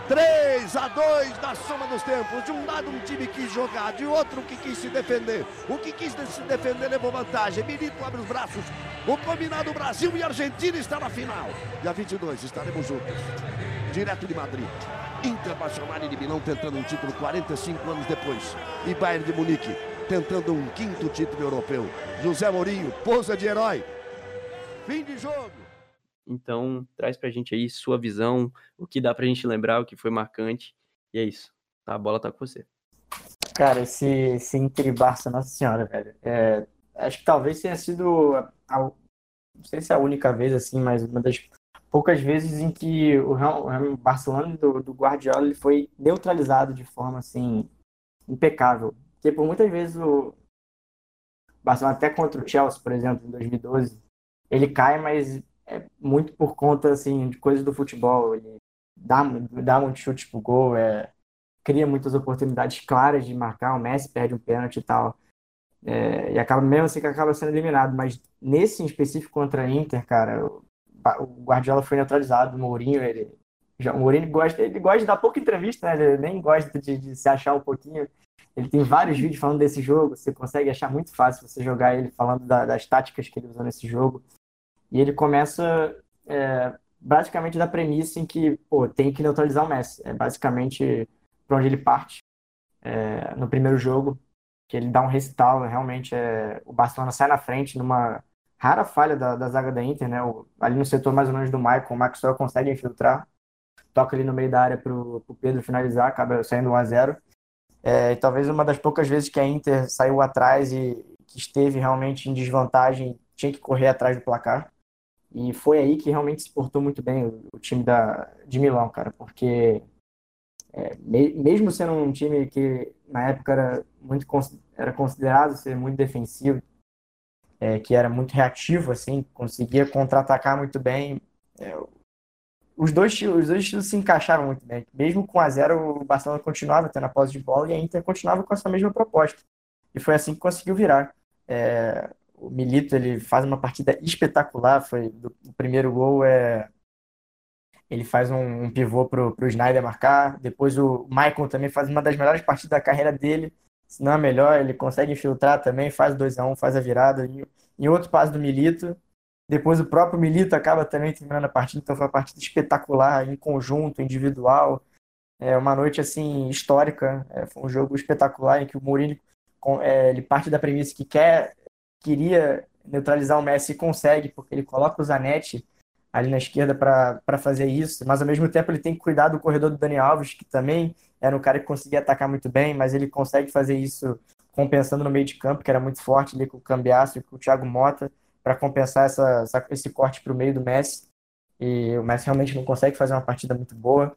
3 a 2 na soma dos tempos. De um lado um time quis jogar, de outro que quis se defender. O que quis se defender levou vantagem. Milito abre os braços. O combinado Brasil e Argentina está na final. Dia 22 estaremos juntos. Direto de Madrid. Internacional de Milão tentando um título 45 anos depois. E Bayern de Munique tentando um quinto título europeu. José Mourinho, posa de herói. Fim de jogo. Então, traz pra gente aí sua visão, o que dá pra gente lembrar, o que foi marcante. E é isso. A bola tá com você. Cara, esse, esse Inter e Barça, nossa senhora, velho. É, acho que talvez tenha sido, a, não sei se é a única vez, assim, mas uma das poucas vezes em que o o Barcelona do, do Guardiola ele foi neutralizado de forma, assim, impecável. Porque por muitas vezes o Barcelona, até contra o Chelsea, por exemplo, em 2012, ele cai, mas é muito por conta, assim, de coisas do futebol. Ele dá, dá muito chute pro gol, é, cria muitas oportunidades claras de marcar, o Messi perde um pênalti e tal. É, e acaba mesmo assim que acaba sendo eliminado. Mas nesse em específico contra a Inter, cara, o, Guardiola foi neutralizado, o Mourinho, ele. Já, o Mourinho gosta, ele gosta de dar pouca entrevista, né? Ele nem gosta de, de se achar um pouquinho. Ele tem vários vídeos falando desse jogo, você consegue achar muito fácil você jogar ele falando da- das táticas que ele usou nesse jogo. E ele começa é, basicamente da premissa em que, pô, tem que neutralizar o Messi. É basicamente para onde ele parte é, no primeiro jogo, que ele dá um recital, realmente é, o Barcelona sai na frente numa rara falha da, da zaga da Inter, né? O- ali no setor mais ou menos do Michael, o Maxwell consegue infiltrar, toca ali no meio da área pro, pro Pedro finalizar, acaba saindo 1 a 0 é, e talvez uma das poucas vezes que a Inter saiu atrás e que esteve realmente em desvantagem, tinha que correr atrás do placar. E foi aí que realmente se portou muito bem o, time da, de Milão, cara, porque é, me- mesmo sendo um time que na época era muito era considerado ser muito defensivo, é, que era muito reativo, assim, conseguia contra-atacar muito bem. é, os dois, os dois estilos se encaixaram muito bem. Mesmo com a zero, o Barcelona continuava tendo a posse de bola e a Inter continuava com essa mesma proposta. E foi assim que conseguiu virar. É, o Milito ele faz uma partida espetacular. Foi do, o primeiro gol é ele faz um, um pivô pro, pro Snyder marcar. Depois o Maicon também faz uma das melhores partidas da carreira dele. Se não a melhor, ele consegue infiltrar também, faz 2 a 1 faz a virada. E, e outro passe do Milito. Depois o próprio Milito acaba também terminando a partida, então foi uma partida espetacular, em conjunto, individual. É uma noite assim histórica, é, foi um jogo espetacular em que o Mourinho é, ele parte da premissa que quer queria neutralizar o Messi e consegue, porque ele coloca o Zanetti ali na esquerda para fazer isso, mas ao mesmo tempo ele tem que cuidar do corredor do Dani Alves, que também era um cara que conseguia atacar muito bem, mas ele consegue fazer isso compensando no meio de campo, que era muito forte ali com o Cambiasso e com o Thiago Mota, para compensar essa, essa- esse corte para o meio do Messi. E o Messi realmente não consegue fazer uma partida muito boa.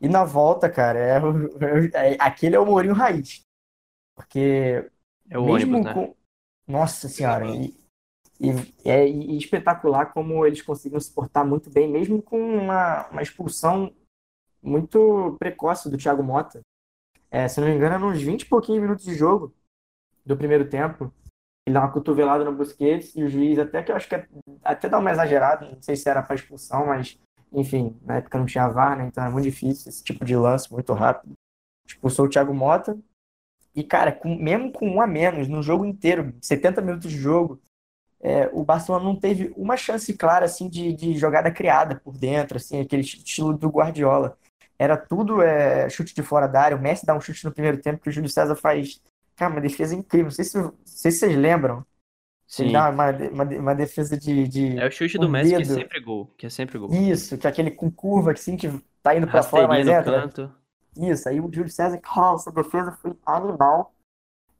E na volta, cara, é, o- é- aquele é o Mourinho raiz. Porque É o mesmo ônibus, né? Nossa senhora, e, e é e espetacular como eles conseguiram se portar muito bem, mesmo com uma, uma expulsão muito precoce do Thiago Mota. É, se não me engano, eram uns 20 e pouquinhos minutos de jogo do primeiro tempo. Ele dá uma cotovelada no Busquets e o juiz, até que eu acho que é- até dá uma exagerada, não sei se era para expulsão, mas enfim, na época não tinha VAR, né? Então era muito difícil esse tipo de lance, muito rápido. Expulsou o Thiago Mota. E, cara, com- mesmo com um a menos no jogo inteiro, 70 minutos de jogo, é, o Barcelona não teve uma chance clara assim de, de jogada criada por dentro, assim, aquele estilo do Guardiola. Era tudo é, chute de fora da área. O Messi dá um chute no primeiro tempo que o Júlio César faz. Cara, uma defesa incrível. Não sei se, não sei se vocês lembram. Sim. dá uma, uma, uma defesa de, de É o chute com do Messi que é dedo. sempre gol. Que é sempre gol. Isso, que é aquele com curva assim que tá indo pra fora, mas entra. canto. Isso, aí o Júlio César, cara, essa defesa foi animal.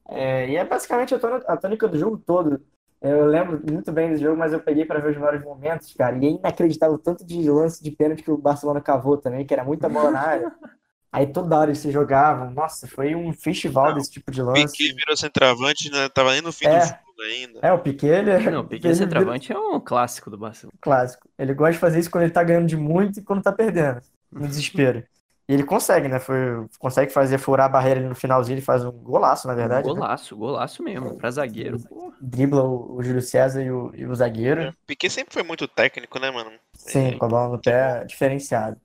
É, e é basicamente a tônica, a tônica do jogo todo. Eu lembro muito bem do jogo, mas eu peguei para ver os melhores momentos, cara. E é inacreditável o tanto de lance de pênalti que o Barcelona cavou também, que era muita bola na área. Aí toda hora eles se jogavam. Nossa, foi um festival desse tipo de lance. Piquet virou centroavante, né? Tava nem no fim É. do jogo ainda. É, o Piquet, ele, Não, o Piquet ele centroavante é um clássico do Barcelona. clássico. Ele gosta de fazer isso quando ele tá ganhando de muito e quando tá perdendo, no desespero. E ele consegue, né? Foi, consegue fazer furar a barreira ali no finalzinho, ele faz um golaço, na verdade. né? Golaço, golaço mesmo. Pra zagueiro. Dribla o, o Júlio César e o, e o zagueiro. Piquet sempre foi muito técnico, né, mano? Sim, com a bola no pé, diferenciado.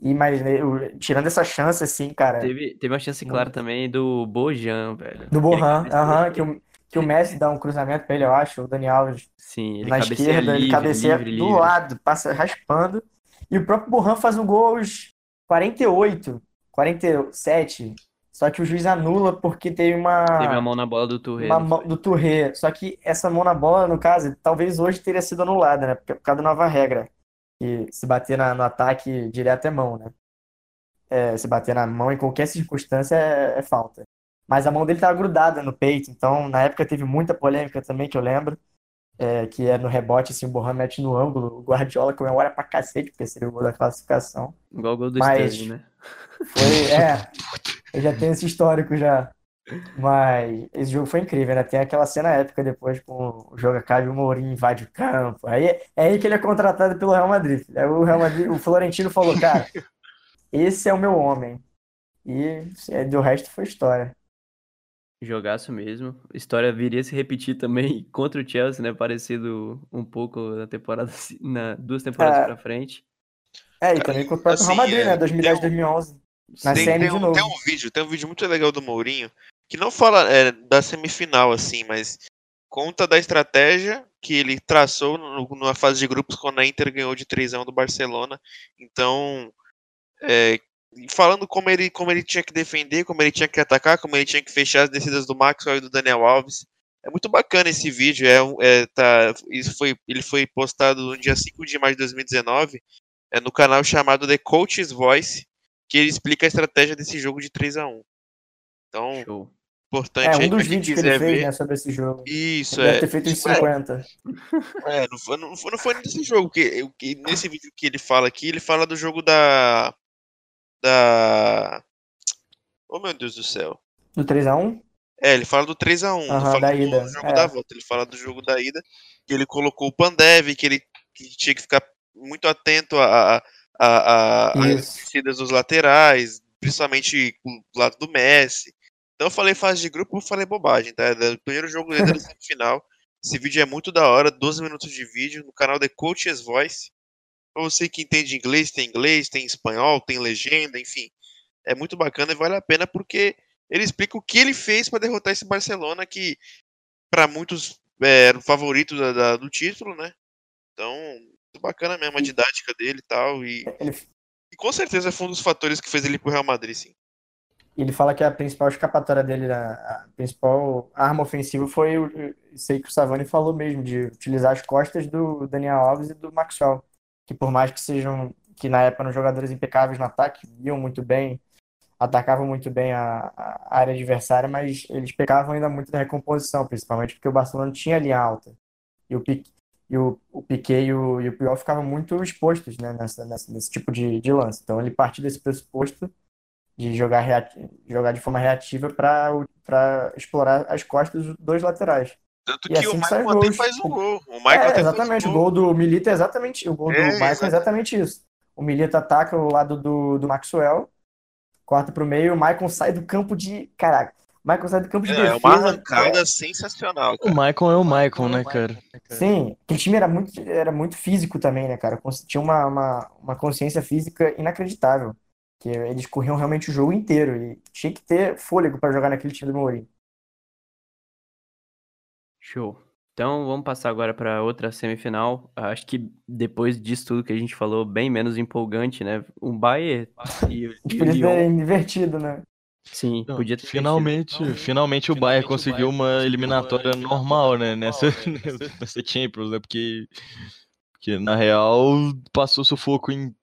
E mas né, tirando essa chance, assim, cara, Teve, teve uma chance clara também do Bojan, velho. do Ele cabeceia- aham, que, o, que o Messi dá um cruzamento pra ele, eu acho, o Dani Alves Sim, ele na esquerda, ele livre, cabeceia livre, do livre. lado, passa raspando. E o próprio Borran faz um gol aos 48, 47. Só que o juiz anula porque teve uma, Teve a mão na bola do Touré. uma mão do Touré. Só que essa mão na bola, no caso, talvez hoje teria sido anulada, né? Por causa da nova regra. Que se bater na- no ataque direto é mão, né? É, se bater na mão em qualquer circunstância é, é falta. mas a mão dele tava grudada no peito, então na época teve muita polêmica também, que eu lembro, é, que é no rebote, assim, o Borran mete no ângulo, o Guardiola comemora pra cacete, porque seria o gol da classificação. Igual o gol do Mas- Sterling, né? Foi, é, eu já tenho esse histórico já. Mas esse jogo foi incrível, né? Tem aquela cena épica depois com o jogo acaba e o Mourinho invade o campo. Aí é aí que ele é contratado pelo Real Madrid. Aí o Real Madrid, o Florentino falou, cara, esse é o meu homem. E é, do resto foi história. Jogaço mesmo. A história viria a se repetir também contra o Chelsea, né? Parecido um pouco na temporada, na duas temporadas É. pra frente. É, e também contra o próprio Real assim, Madrid, é, né? 2010, tem um- 2011. Na tem, tem de um, novo. tem um vídeo, tem um vídeo muito legal do Mourinho, que não fala é, da semifinal, assim, mas conta da estratégia que ele traçou no, numa fase de grupos quando a Inter ganhou de 3 a 1 do Barcelona. Então, é, falando como ele, como ele tinha que defender, como ele tinha que atacar, como ele tinha que fechar as descidas do Maxwell e do Daniel Alves. É muito bacana esse vídeo. É, é, tá, isso foi, ele foi postado no dia 5 de maio de 2019 é, no canal chamado The Coach's Voice, que ele explica a estratégia desse jogo de 3 a 1 Então, Show. importante É, um dos vídeos que ele fez, ver. né, sobre esse jogo. Isso, Ele é. deve ter feito uns Isso é- 50. É, não foi, não foi, não foi nesse jogo, que, que nesse vídeo que ele fala aqui, ele fala do jogo da. Da. Oh meu Deus do céu. Do 3x1? É, ele fala do 3x1, não Aham, fala da do ida, jogo é. da volta, ele fala do jogo da ida, que ele colocou o Pandev, que ele que tinha que ficar muito atento a, a, às descidas dos laterais, principalmente do lado do Messi. Então eu falei fase de grupo, eu falei bobagem, tá? O primeiro jogo dele da semifinal. Esse vídeo é muito da hora, 12 minutos de vídeo no canal The Coach's Voice. Pra você que entende inglês, tem inglês, tem espanhol, tem legenda, enfim. É muito bacana e vale a pena porque ele explica o que ele fez para derrotar esse Barcelona que para muitos é, era o favorito da- da- do título, né? Então, muito bacana mesmo a didática dele e tal. E, Ele, e com certeza foi um dos fatores que fez ele ir pro Real Madrid, sim. ele fala que a principal escapatória dele, a, principal arma ofensiva foi aí que o Savani falou mesmo, de utilizar as costas do Daniel Alves e do Maxwell. Que por mais que sejam, que na época eram jogadores impecáveis no ataque, iam muito bem, atacavam muito bem a, a área adversária, mas eles pecavam ainda muito na recomposição, principalmente porque o Barcelona tinha linha alta. E o Piquet, e o, o Piquet e o, e o ficavam muito expostos, né, nessa, nessa- nesse tipo de, de lance. Então ele partiu desse pressuposto de jogar, reati- jogar de forma reativa para explorar as costas dos dois laterais. Tanto E que assim o Michael até gols. faz um O- gol. O Michael É, até exatamente, o gol do Milito é exatamente, o gol do É, Michael é exato. exatamente isso. O Milito ataca o lado do, do Maxwell, corta pro meio, o Michael sai do campo de. Caraca, o Michael sai do campo de É, defesa. uma arrancada sensacional, O cara. Michael é o Michael, né, cara? Sim, aquele time era muito, era muito físico também, né, cara? Tinha uma, uma, uma consciência física inacreditável. Que eles corriam realmente o jogo inteiro e tinha que ter fôlego para jogar naquele time do Mourinho. Show. Então vamos passar agora para outra semifinal. Acho que depois disso tudo que a gente falou, bem menos empolgante, né? O Bayern e, o- Lyon. ter invertido, né? Sim, Não, podia ter finalmente, finalmente, o Bayern conseguiu uma eliminatória normal, né, nessa, nessa Champions, né, porque, porque na real passou sufoco em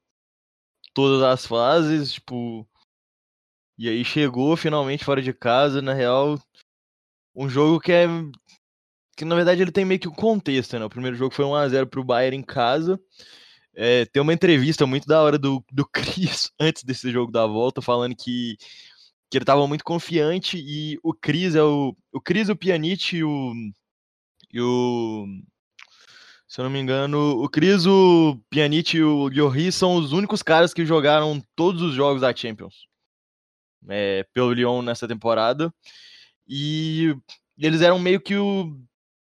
todas as fases, tipo, e aí chegou finalmente fora de casa, na real, um jogo que é, que na verdade ele tem meio que um contexto, né, o primeiro jogo foi 1x0 pro Bayern em casa, é, tem uma entrevista muito da hora do, do Cris antes desse jogo da volta, falando que que ele tava muito confiante e o Cris é o o Cris, o Pjanic e o e o se eu não me engano, o Cris, o Pjanic e o Lloris são os únicos caras que jogaram todos os jogos da Champions é, pelo Lyon nessa temporada. E eles eram meio que o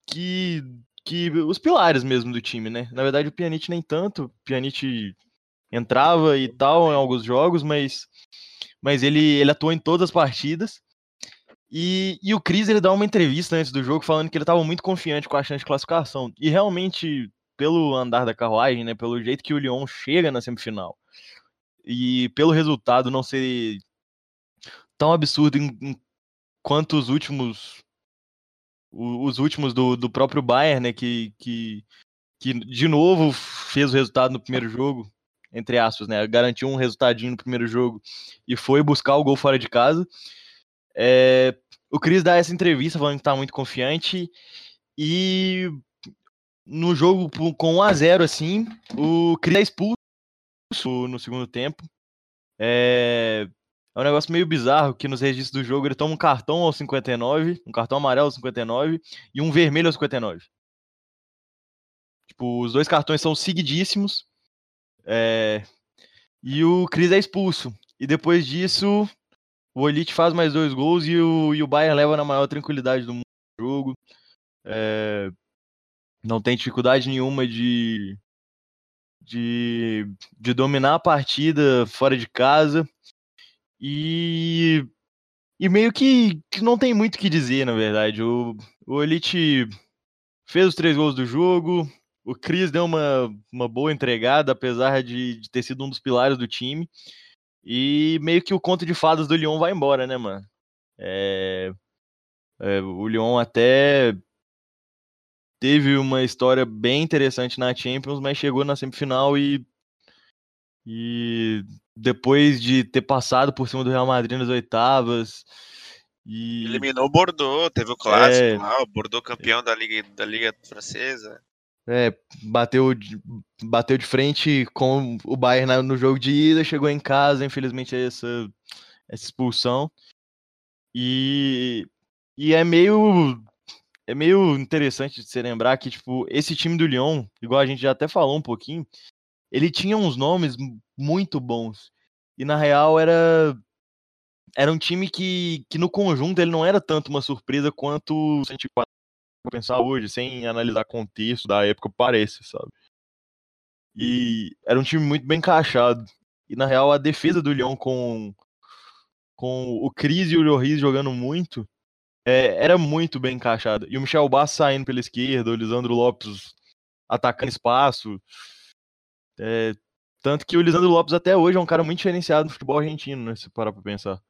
que que os pilares mesmo do time, né? Na verdade, o Pjanic nem tanto, o Pjanic entrava e tal em alguns jogos, mas mas ele, ele atuou em todas as partidas. E, e o Cris ele dá uma entrevista antes do jogo falando que ele estava muito confiante com a chance de classificação. E realmente, pelo andar da carruagem, né, pelo jeito que o Lyon chega na semifinal, e pelo resultado não ser tão absurdo em, em quanto os últimos os últimos do, do próprio Bayern, né, que, que, que de novo fez o resultado no primeiro jogo, entre aspas, né, garantiu um resultadinho no primeiro jogo e foi buscar o gol fora de casa. É, o Cris dá essa entrevista falando que tá muito confiante e no jogo com 1 a 0 assim, o Cris é expulso no segundo tempo. É, é um negócio meio bizarro que nos registros do jogo ele toma um cartão aos 59, um cartão amarelo aos 59 e um vermelho aos 59. Tipo, os dois cartões são seguidíssimos. É, e o Cris é expulso. E depois disso, o Elite faz mais dois gols e o, e o Bayern leva na maior tranquilidade do mundo jogo. É, não tem dificuldade nenhuma de, de, de dominar a partida fora de casa. E, e meio que, que não tem muito o que dizer, na verdade. O, o Elite fez os três gols do jogo. O Cris deu uma, uma boa entregada, apesar de, de ter sido um dos pilares do time. E meio que o conto de fadas do Lyon vai embora, né, mano? É, é, o Lyon até teve uma história bem interessante na Champions, mas chegou na semifinal e, e depois de ter passado por cima do Real Madrid nas oitavas. E... Eliminou o Bordeaux, teve o clássico é... lá, o Bordeaux campeão da Liga, da Liga Francesa. É, bateu, de, bateu de frente com o Bayern no jogo de ida, chegou em casa, infelizmente, essa, essa expulsão. E, e é meio é meio interessante de se lembrar que, tipo, esse time do Lyon, igual a gente já até falou um pouquinho, ele tinha uns nomes muito bons. E na real era era um time que, que no conjunto ele não era tanto uma surpresa quanto se a gente pensar hoje, sem analisar contexto da época, parece, sabe? E era um time muito bem encaixado. E na real a defesa do Lyon com com o Cris e o Lloris jogando muito, é, era muito bem encaixada. E o Michel Bass saindo pela esquerda, o Lisandro Lopes atacando espaço. É, tanto que o Lisandro Lopes até hoje é um cara muito diferenciado no futebol argentino, né? Se parar pra pensar.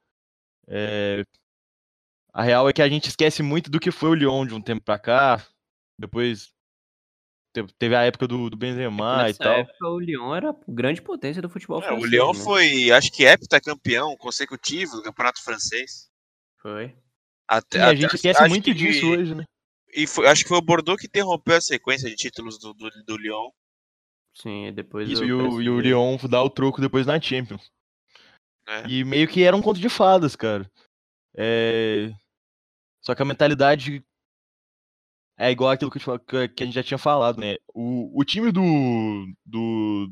É, a real é que a gente esquece muito do que foi o Lyon de um tempo pra cá. Depois teve a época do, do Benzema e tal. época o Lyon era a grande potência do futebol é, francês. O Lyon né? foi, acho que heptacampeão consecutivo do Campeonato Francês. Foi. Até, a gente esquece muito que, disso hoje, né? E foi, acho que foi o Bordeaux que interrompeu a sequência de títulos do, do, do Lyon. Sim, depois Isso, e o, e o Lyon dá o troco depois na Champions. É. E meio que era um conto de fadas, cara. É... Só que a mentalidade é igual aquilo que, que a gente já tinha falado, né? O, o time do, do,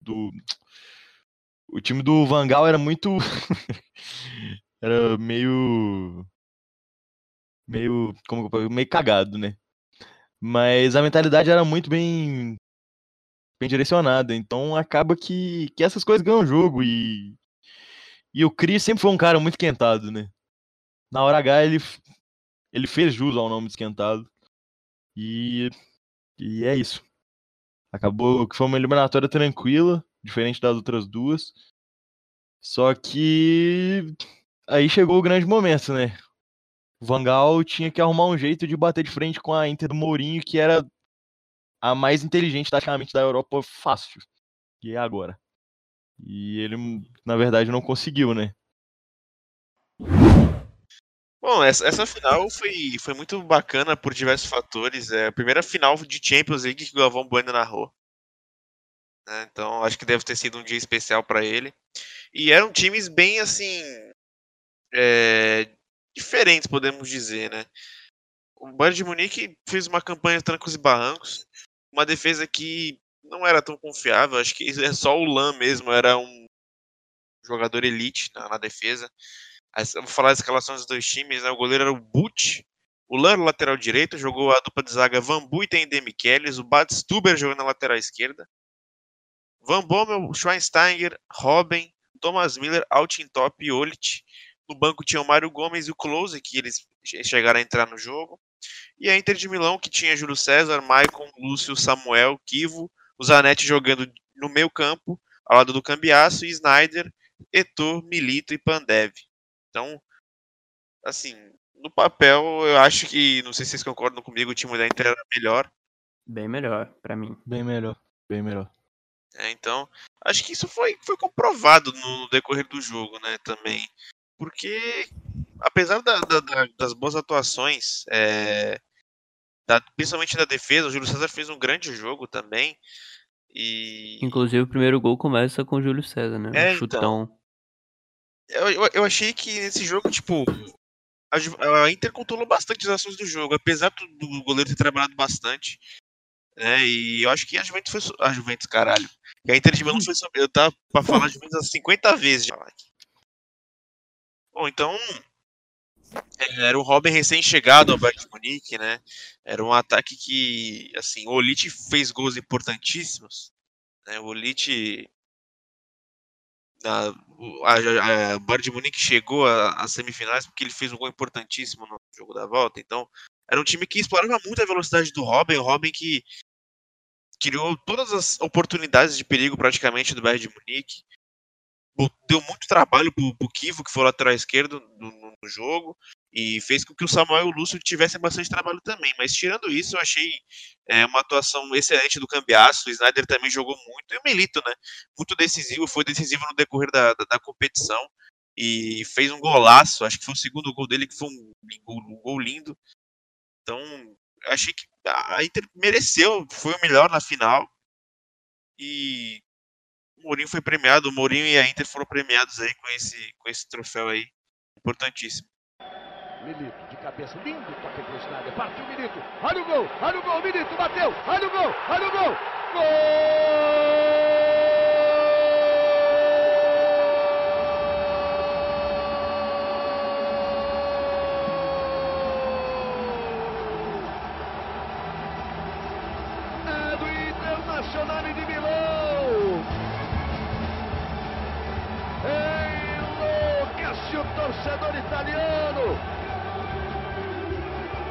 do. O time do Vangal era muito. era meio meio, como meio cagado, né? Mas a mentalidade era muito bem bem direcionada, então acaba que, que essas coisas ganham jogo e e o Chris sempre foi um cara muito esquentado, né? Na hora H ele ele fez jus ao nome de esquentado. E e é isso. Acabou que foi uma eliminatória tranquila, diferente das outras duas. Só que aí chegou o grande momento, né? o Van Gaal tinha que arrumar um jeito de bater de frente com a Inter do Mourinho, que era a mais inteligente taticamente da Europa fácil. E é agora. E ele, na verdade, não conseguiu, né? Bom, essa, essa final foi, foi muito bacana por diversos fatores. É a primeira final de Champions League que o Galvão Bueno narrou. Né? Então, acho que deve ter sido um dia especial para ele. E eram times bem assim. É, diferentes, podemos dizer, né? O Bayern de Munique fez uma campanha trancos e barrancos, uma defesa que não era tão confiável, acho que é só o Lan mesmo, era um jogador elite na, na defesa. Eu vou falar das escalações dos dois times, né? O goleiro era o Butch, o Lan lateral direito, jogou a dupla de zaga Van Buiten e Demichelis, o Bad Stuber jogou na lateral esquerda. Van Bommel, Schweinsteiger, Robin, Thomas Miller, Altintop e Olit. No banco tinha o Mário Gomes e o Close, que eles chegaram a entrar no jogo. E a Inter de Milão, que tinha Júlio César, Maicon, Lúcio, Samuel, Kivo, o Zanetti jogando no meio campo, ao lado do Cambiaço, e Snyder, Etor, Milito e Pandev. Então, assim, no papel, eu acho que, não sei se vocês concordam comigo, o time da Inter era melhor. Bem melhor, para mim. Bem melhor, bem melhor. É, então, acho que isso foi, foi comprovado no decorrer do jogo, né, também. Porque apesar da- da- da- das boas atuações, é, da- principalmente da defesa, o Júlio César fez um grande jogo também. E Inclusive, o primeiro gol começa com o Júlio César, né? É, um chutão. eu, eu, eu achei que nesse jogo, tipo, a, a Inter controlou bastante as ações do jogo, apesar do, do goleiro ter trabalhado bastante. Né, e eu acho que a Juventus foi. A Juventus, caralho. E a Inter de Milão foi. Eu tava pra falar Juventus umas 50 vezes já. Bom, então. É, Era o Robin recém-chegado ao Bayern de Munique, né? Era um ataque que, assim, o Olite fez gols importantíssimos. Né? O Olite a, a, a- Bayern de Munique chegou às semifinais porque ele fez um gol importantíssimo no jogo da volta. Então, era um time que explorava muito a velocidade do Robin, o Robin que criou todas as oportunidades de perigo praticamente do Bayern de Munique. Deu muito trabalho pro, pro Kivo, que foi lateral esquerdo no, no- jogo, e fez com que o Samuel e o Lúcio tivessem bastante trabalho também. Mas tirando isso, eu achei é, uma atuação excelente do Cambiaço. O Snyder também jogou muito. E o Milito, né? Muito decisivo, foi decisivo no decorrer da, da, da competição. E fez um golaço. Acho que foi o segundo gol dele, que foi um, um gol lindo. Então, achei que a Inter mereceu, foi o melhor na final. E Mourinho foi premiado, o Mourinho e a Inter foram premiados aí com esse, com esse troféu aí. Importantíssimo. Milito de cabeça, lindo toque pro. Partiu Milito. Olha o gol, olha o gol, Milito bateu. Olha o gol, olha o gol. Gol! Torcedor italiano.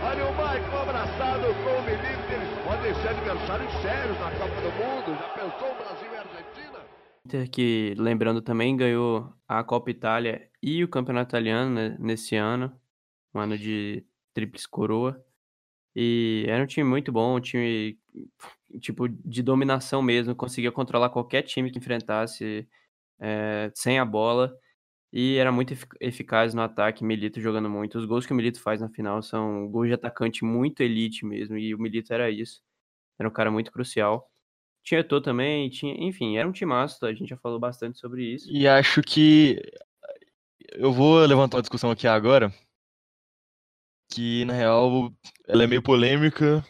Olha o Maicon abraçado com o Milito. Eles podem ser adversários sérios na Copa do Mundo. Já pensou o Brasil e a Argentina? Inter que, lembrando também, ganhou a Copa Itália e o Campeonato Italiano né, nesse ano, um ano de tríplice coroa. E era um time muito bom, um time tipo de dominação mesmo, conseguia controlar qualquer time que enfrentasse eh, sem a bola e era muito efic- eficaz no ataque, Milito jogando muito. Os gols que o Milito faz na final são gols de atacante muito elite mesmo, e o Milito era isso. Era um cara muito crucial. Tinha Eto'o também, tinha, enfim, era um timaço, a gente já falou bastante sobre isso. E acho que eu vou levantar uma discussão aqui agora, que na real ela é meio polêmica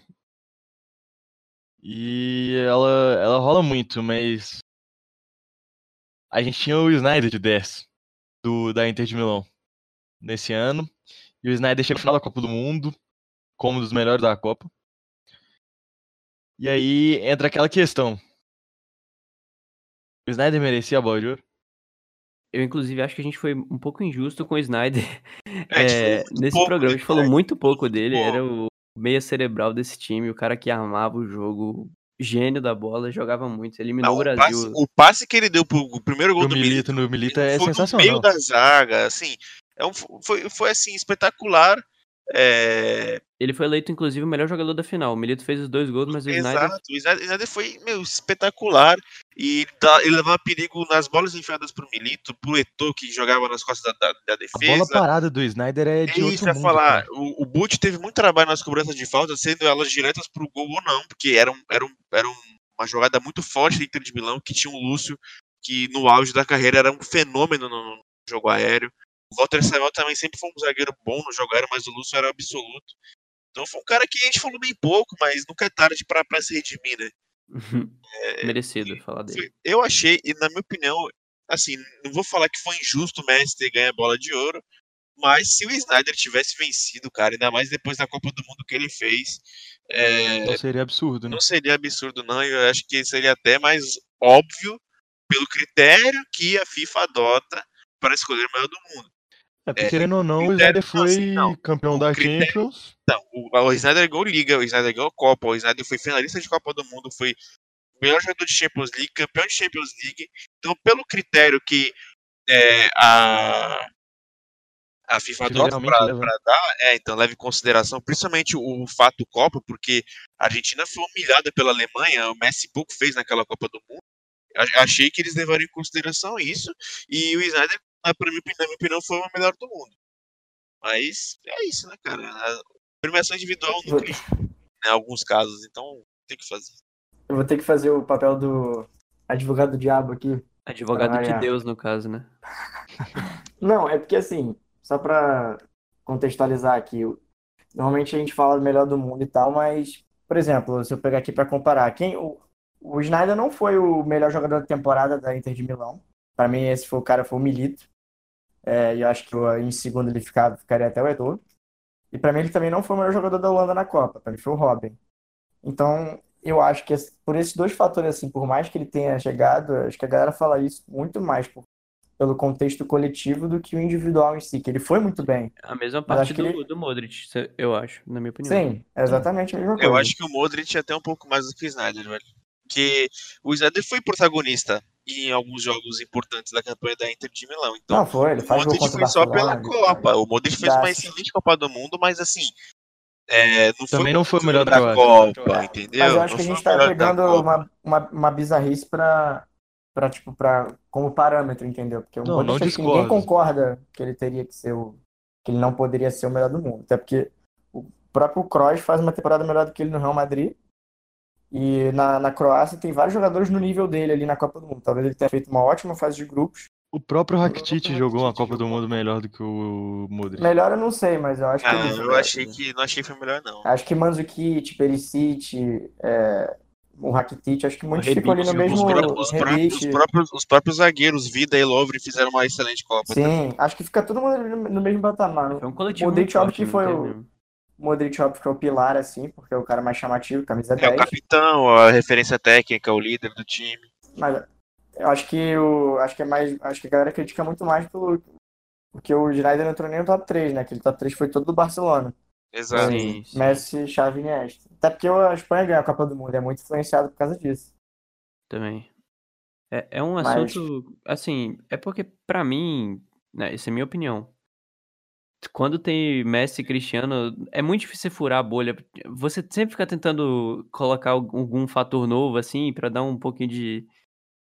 e ela, ela rola muito, mas a gente tinha o Snyder de 10 do, da Inter de Milão nesse ano, e o Snyder chega no final da Copa do Mundo como um dos melhores da Copa. E aí entra aquela questão. O Snyder merecia a bola de ouro? Eu, inclusive, acho que a gente foi um pouco injusto com o Snyder É, é, nesse pouco programa. A gente falou Snyder. muito pouco dele, era o meia cerebral desse time, o cara que armava o jogo, gênio da bola, jogava muito, eliminou Não, o o, Brasil. passe, o passe que ele deu pro o primeiro gol O do Milito Milito no Milito é foi no sensacional. meio da zaga, assim, é um, foi, foi assim, espetacular. É, Ele foi eleito, inclusive, o melhor jogador da final. O Milito fez os dois gols, mas o Snyder exato, o Snyder, foi meu, espetacular e ele, levava perigo nas bolas enfiadas pro Milito, pro Eto'o que jogava nas costas da, da, da A bola defesa. parada do Snyder é de É outro isso, mundo, falar. cara. O, o Butch teve muito trabalho nas cobranças de falta, sendo elas diretas pro gol ou não, porque era, um, era, um, era um- uma jogada muito forte Inter de Milão, que tinha o Lúcio, que no auge da carreira era um fenômeno no, no jogo aéreo. O Walter Samuel também sempre foi um zagueiro bom no jogo aéreo, mas o Lúcio era absoluto. Então foi um cara que a gente falou bem pouco, mas nunca é tarde pra, pra se redimir, né? merecido falar dele. Foi- Eu achei, e na minha opinião, assim, não vou falar que foi injusto o Messi ter ganho a bola de ouro, mas se o Snyder tivesse vencido, cara, ainda mais depois da Copa do Mundo que ele fez, é, Não seria absurdo, né? não seria absurdo, não. Eu acho que seria até mais óbvio pelo critério que a FIFA adota para escolher o melhor do mundo. É, porque é, querendo ou não, o Snyder não, assim, foi não. campeão O da critério- Champions. Então, o, o Snyder ganhou Liga, o Snyder ganhou Copa, o Snyder foi finalista de Copa do Mundo, foi melhor jogador de Champions League, campeão de Champions League. Então, pelo critério que é, a, a FIFA adota para dar, é, então leva em consideração principalmente o, fato Copa, porque a Argentina foi humilhada pela Alemanha, o Messi pouco fez naquela Copa do Mundo. A- Achei que eles levariam em consideração isso, e o Snyder, na, mim, na minha opinião, foi o melhor do mundo. Mas é isso, né, cara? A premiação individual não tem, em alguns casos, então tem que fazer. Eu vou ter que fazer o papel do advogado do diabo aqui. Advogado Ah, de. Deus, no caso, né? Não, é porque assim, só pra contextualizar aqui, normalmente a gente fala do melhor do mundo e tal, mas, por exemplo, se eu pegar aqui pra comparar, quem o, o Snyder não foi o melhor jogador da temporada da Inter de Milão. Pra mim, esse foi o cara, foi o Milito. É, e eu acho que eu, em segundo ele fica- ficaria até o Eto'o. E pra mim ele também não foi o melhor jogador da Holanda na Copa, pra mim foi o Robin. Então, eu acho que por esses dois fatores, assim, por mais que ele tenha chegado, acho que a galera fala isso muito mais por- pelo contexto coletivo do que o individual em si, que ele foi muito bem. A mesma parte do, ele- do Modric, eu acho, na minha opinião. Sim, é exatamente a mesma coisa. Eu acho que o Modric é até um pouco mais do que o Snyder, velho. Porque o Snyder foi protagonista em alguns jogos importantes da campanha da Inter de Milão. Então, Não, foi, ele o faz gol Modric o foi só pela Copa. O Modric fez uma excelente Copa do Mundo, mas assim. é, não foi Também não foi o o melhor da da Copa, entendeu? Mas eu acho Não que a foi gente o tá pegando uma, uma, uma bizarrice pra, pra, tipo, pra, como parâmetro, entendeu? Porque o Não, Modric, não acho que ninguém concorda que ele teria que ser o, que ele não poderia ser o melhor do mundo. Até porque o próprio Kroos faz uma temporada melhor do que ele no Real Madrid. E na, na Croácia tem vários jogadores no nível dele ali na Copa do Mundo. Talvez ele tenha feito uma ótima fase de grupos. O próprio Rakitic jogou uma Copa do Mundo melhor do que o Modric. Melhor eu não sei, mas eu acho que Ah, eu achei que. Não achei que foi melhor, não. Acho que Mandzukic, Perisic, é, o Rakitic, acho que muitos ficam ali no mesmo Os, pró- os próprios, Rebic. os próprios- os próprios zagueiros, Vida e Lovre, fizeram uma excelente Copa. Sim, acho que fica todo mundo ali no mesmo patamar. Foi um coletivo Modric, muito óbvio que não foi o- mesmo. Modric, óbvio que é o pilar, assim, porque é o cara mais chamativo, camisa É o 10. capitão, a referência técnica, o líder do time. Mas eu acho que o. Acho que é mais. Acho que a galera critica muito mais pelo. Porque o Snyder não entrou nem no top 3, né? Aquele top 3 foi todo do Barcelona. Exato. Sim, sim. Messi, Xavi e Iniesta. Até porque a Espanha ganhou a Copa do Mundo, é muito influenciado por causa disso. Também. É, é um Mas- assunto, assim, é porque pra mim, né, essa é a minha opinião. Quando tem Messi e Cristiano, é muito difícil você furar a bolha. Você sempre fica tentando colocar algum fator novo, assim, pra dar um pouquinho de.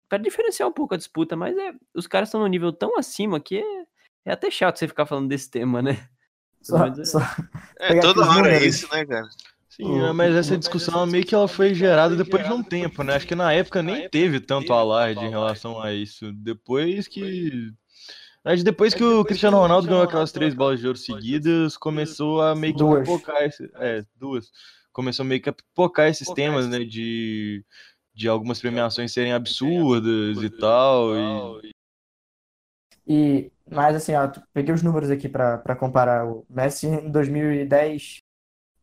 Pra diferenciar um pouco a disputa, mas é, os caras estão num nível tão acima que é, é até chato você ficar falando desse tema, né? Só, é- só- É, toda hora é isso, né, cara? Sim, O- mas essa discussão meio que ela foi gerada depois de um tempo, né? Acho que na época nem teve tanto alarde em relação a isso. Depois que. Mas depois que o Cristiano Ronaldo ganhou aquelas três bolas de ouro seguidas, começou a meio que Duas. pipocar esse, é, duas. Começou meio que a pipocar esses temas, né? De, de algumas premiações serem absurdas e tal. E, E, mas assim, ó, peguei os números aqui pra pra comparar. O Messi em 2010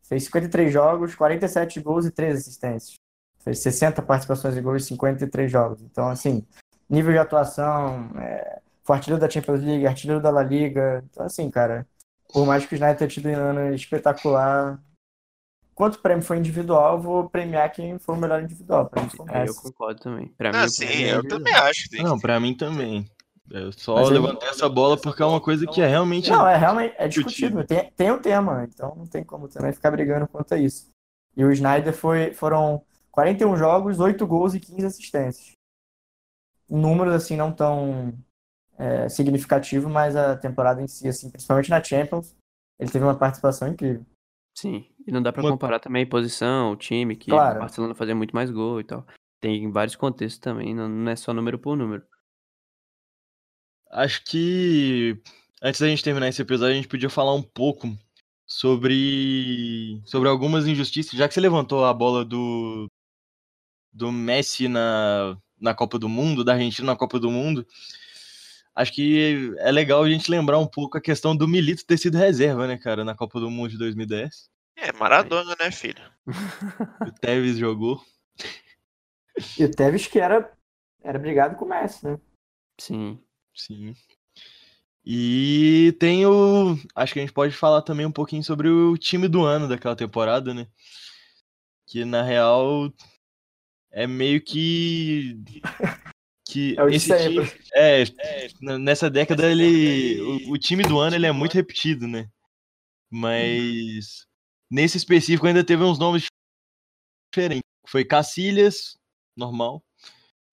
fez 53 jogos, 47 gols e 13 assistências. Fez 60 participações em gols e 53 jogos. Então, assim, nível de atuação, é, foi artilheiro da Champions League, artilheiro da La Liga. Então, assim, cara, por mais que o Snyder tenha tido um ano espetacular, quanto o prêmio foi individual, eu vou premiar quem foi o melhor individual. Pra mim, foi o Aí eu concordo também. Pra Ah, mim, sim, é eu individual. também acho. que Tem não, que... pra mim também. Eu só Mas ele- levantei essa bola porque é uma coisa que é realmente. Não, é realmente é discutível. Tem, tem um tema, então não tem como também ficar brigando quanto a isso. E o Snyder foi, foram 41 jogos, 8 gols e 15 assistências. Números assim não tão é, significativos, mas a temporada em si, assim, principalmente na Champions, ele teve uma participação incrível. Sim, e não dá pra Uma- comparar também posição, time, que Claro. o Barcelona fazia muito mais gol e tal. Tem vários contextos também, não, não é só número por número. Acho que antes da gente terminar esse episódio, a gente podia falar um pouco sobre sobre algumas injustiças, já que você levantou a bola do do Messi na, na Copa do Mundo, da Argentina na Copa do Mundo. Acho que é legal a gente lembrar um pouco a questão do Milito ter sido reserva, né, cara, na Copa do Mundo de 2010. É, Maradona, né, filho? O Tevez jogou. E o Tevez que era, era brigado com o Messi, né? Sim. Sim. E tem o. Acho que a gente pode falar também um pouquinho sobre o time do ano daquela temporada, né? Que na real é meio que. Que É esse sempre. time. É, n- nessa década ele. O, o time do ano ele é muito repetido, né? Mas. Nesse específico ainda teve uns nomes diferentes. Foi Cacilhas, normal.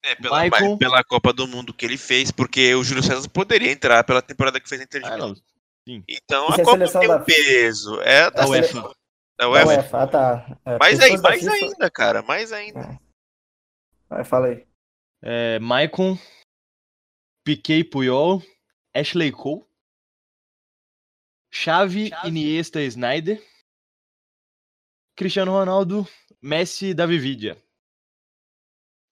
É, pela, mas pela Copa do Mundo que ele fez, porque o Júlio César poderia entrar pela temporada que fez a Inter de Ah, não. Então Isso a é Copa seleção tem da um peso. É da Da UEFA. seleção- da Da UEFA. UEFA, ah, tá. É, Mais, aí, mais FIFA- ainda, cara. Mais ainda. Vai, fala aí. É, Maicon, Piquet e Puyol, Ashley Cole, Xavi, Iniesta e Snyder, Cristiano Ronaldo, Messi e Davi Vidia.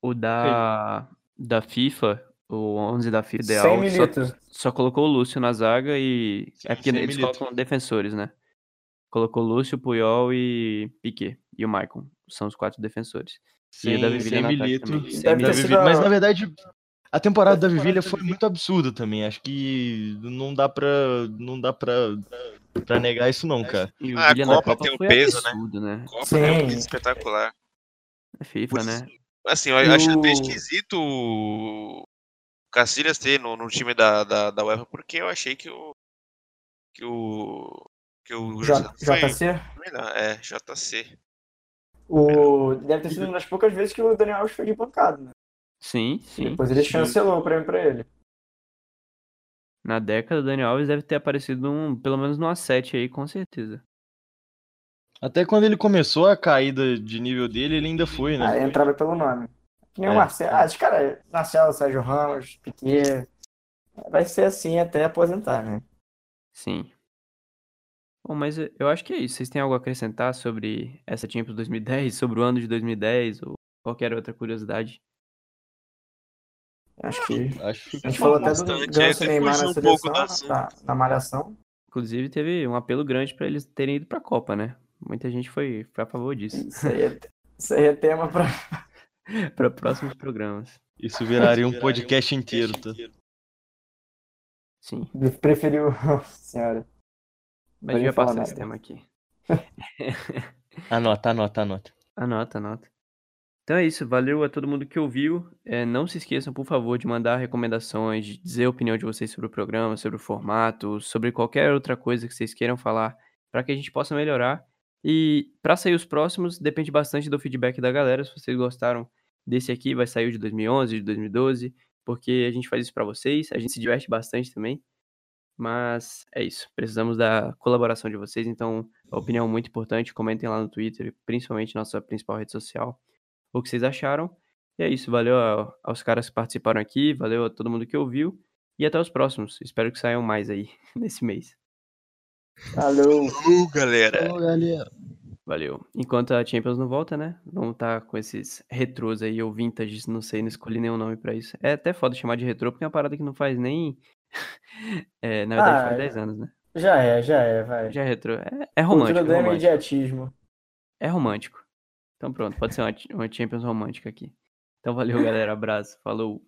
O da, da FIFA, o 11 da FIFA ideal, 100 só, só colocou o Lúcio na zaga e. Sim, é porque 100 eles milímetros. colocam defensores, né? Colocou Lúcio, Puyol e Piquet. E o Maicon. São os quatro defensores. E o Davi Sem, Villa- Mas na verdade, a temporada da Vivilha foi muito absurda também. Acho que não dá pra, não dá pra, pra negar isso não, cara. Ah, a Copa Copa tem um peso, né? absurdo, né? Copa Sim. é um peso espetacular. É FIFA, né? Assim, eu acho até esquisito o Cacilhas ter no, no time da, da, da UEFA, porque eu achei que o. Que o. Que o J- foi JC? melhor. É, JC. O... Deve ter sido uma das poucas vezes que o Daniel Alves foi de bancada, né? Sim, sim. Depois ele chancelou o prêmio pra ele. Na década, o Daniel Alves deve ter aparecido um, pelo menos numa 7 aí, com certeza. Até quando ele começou a caída de nível dele, ele ainda foi, né? Ah, entrava pelo nome. Que nem o É. Marcelo. Ah, os caras, Marcelo, Sérgio Ramos, Piquet. Vai ser assim até aposentar, né? Sim. Bom, mas eu eu acho que é isso. Vocês têm algo a acrescentar sobre essa Champions 2010, sobre o ano de 2010 ou qualquer outra curiosidade? Acho que. Acho A gente falou até do Ganso até Neymar na um seleção, na, na malhação. Inclusive, teve um apelo grande pra eles terem ido pra Copa, né? Muita gente foi, foi a favor disso. Isso aí é, isso aí é tema pra. para próximos programas. Isso viraria um podcast inteiro, tá? Sim. Preferiu. Senhora. Mas já passar esse tema aqui. Anota, anota, anota. Anota, anota. Então é isso, valeu a todo mundo que ouviu. É, não se esqueçam, por favor, de mandar recomendações, de dizer a opinião de vocês sobre o programa, sobre o formato, sobre qualquer outra coisa que vocês queiram falar, para que a gente possa melhorar. E para sair os próximos, depende bastante do feedback da galera. Se vocês gostaram desse aqui, vai sair o de 2011, de 2012, porque a gente faz isso para vocês, a gente se diverte bastante também. Mas é isso, precisamos da colaboração de vocês, então a opinião é muito importante. Comentem lá no Twitter, principalmente nossa principal rede social, o que vocês acharam. E é isso, valeu a- aos caras que participaram aqui, valeu a todo mundo que ouviu. E até os próximos. Espero que saiam mais aí nesse mês. Alô. Uh, galera. galera. Valeu. Enquanto a Champions não volta, né? Vamos estar com esses retrôs aí, ou vintages, não sei, não escolhi nenhum nome pra isso. É até foda chamar de retrô, porque é uma parada que não faz nem. É, na verdade, Ah, faz é. 10 anos, né? Já é, já é, vai. Já é retrô. É, é Cultura romântico. do é romântico. imediatismo. É romântico. Então pronto, pode ser uma, uma Champions romântica aqui. Então valeu, galera. Abraço. Falou.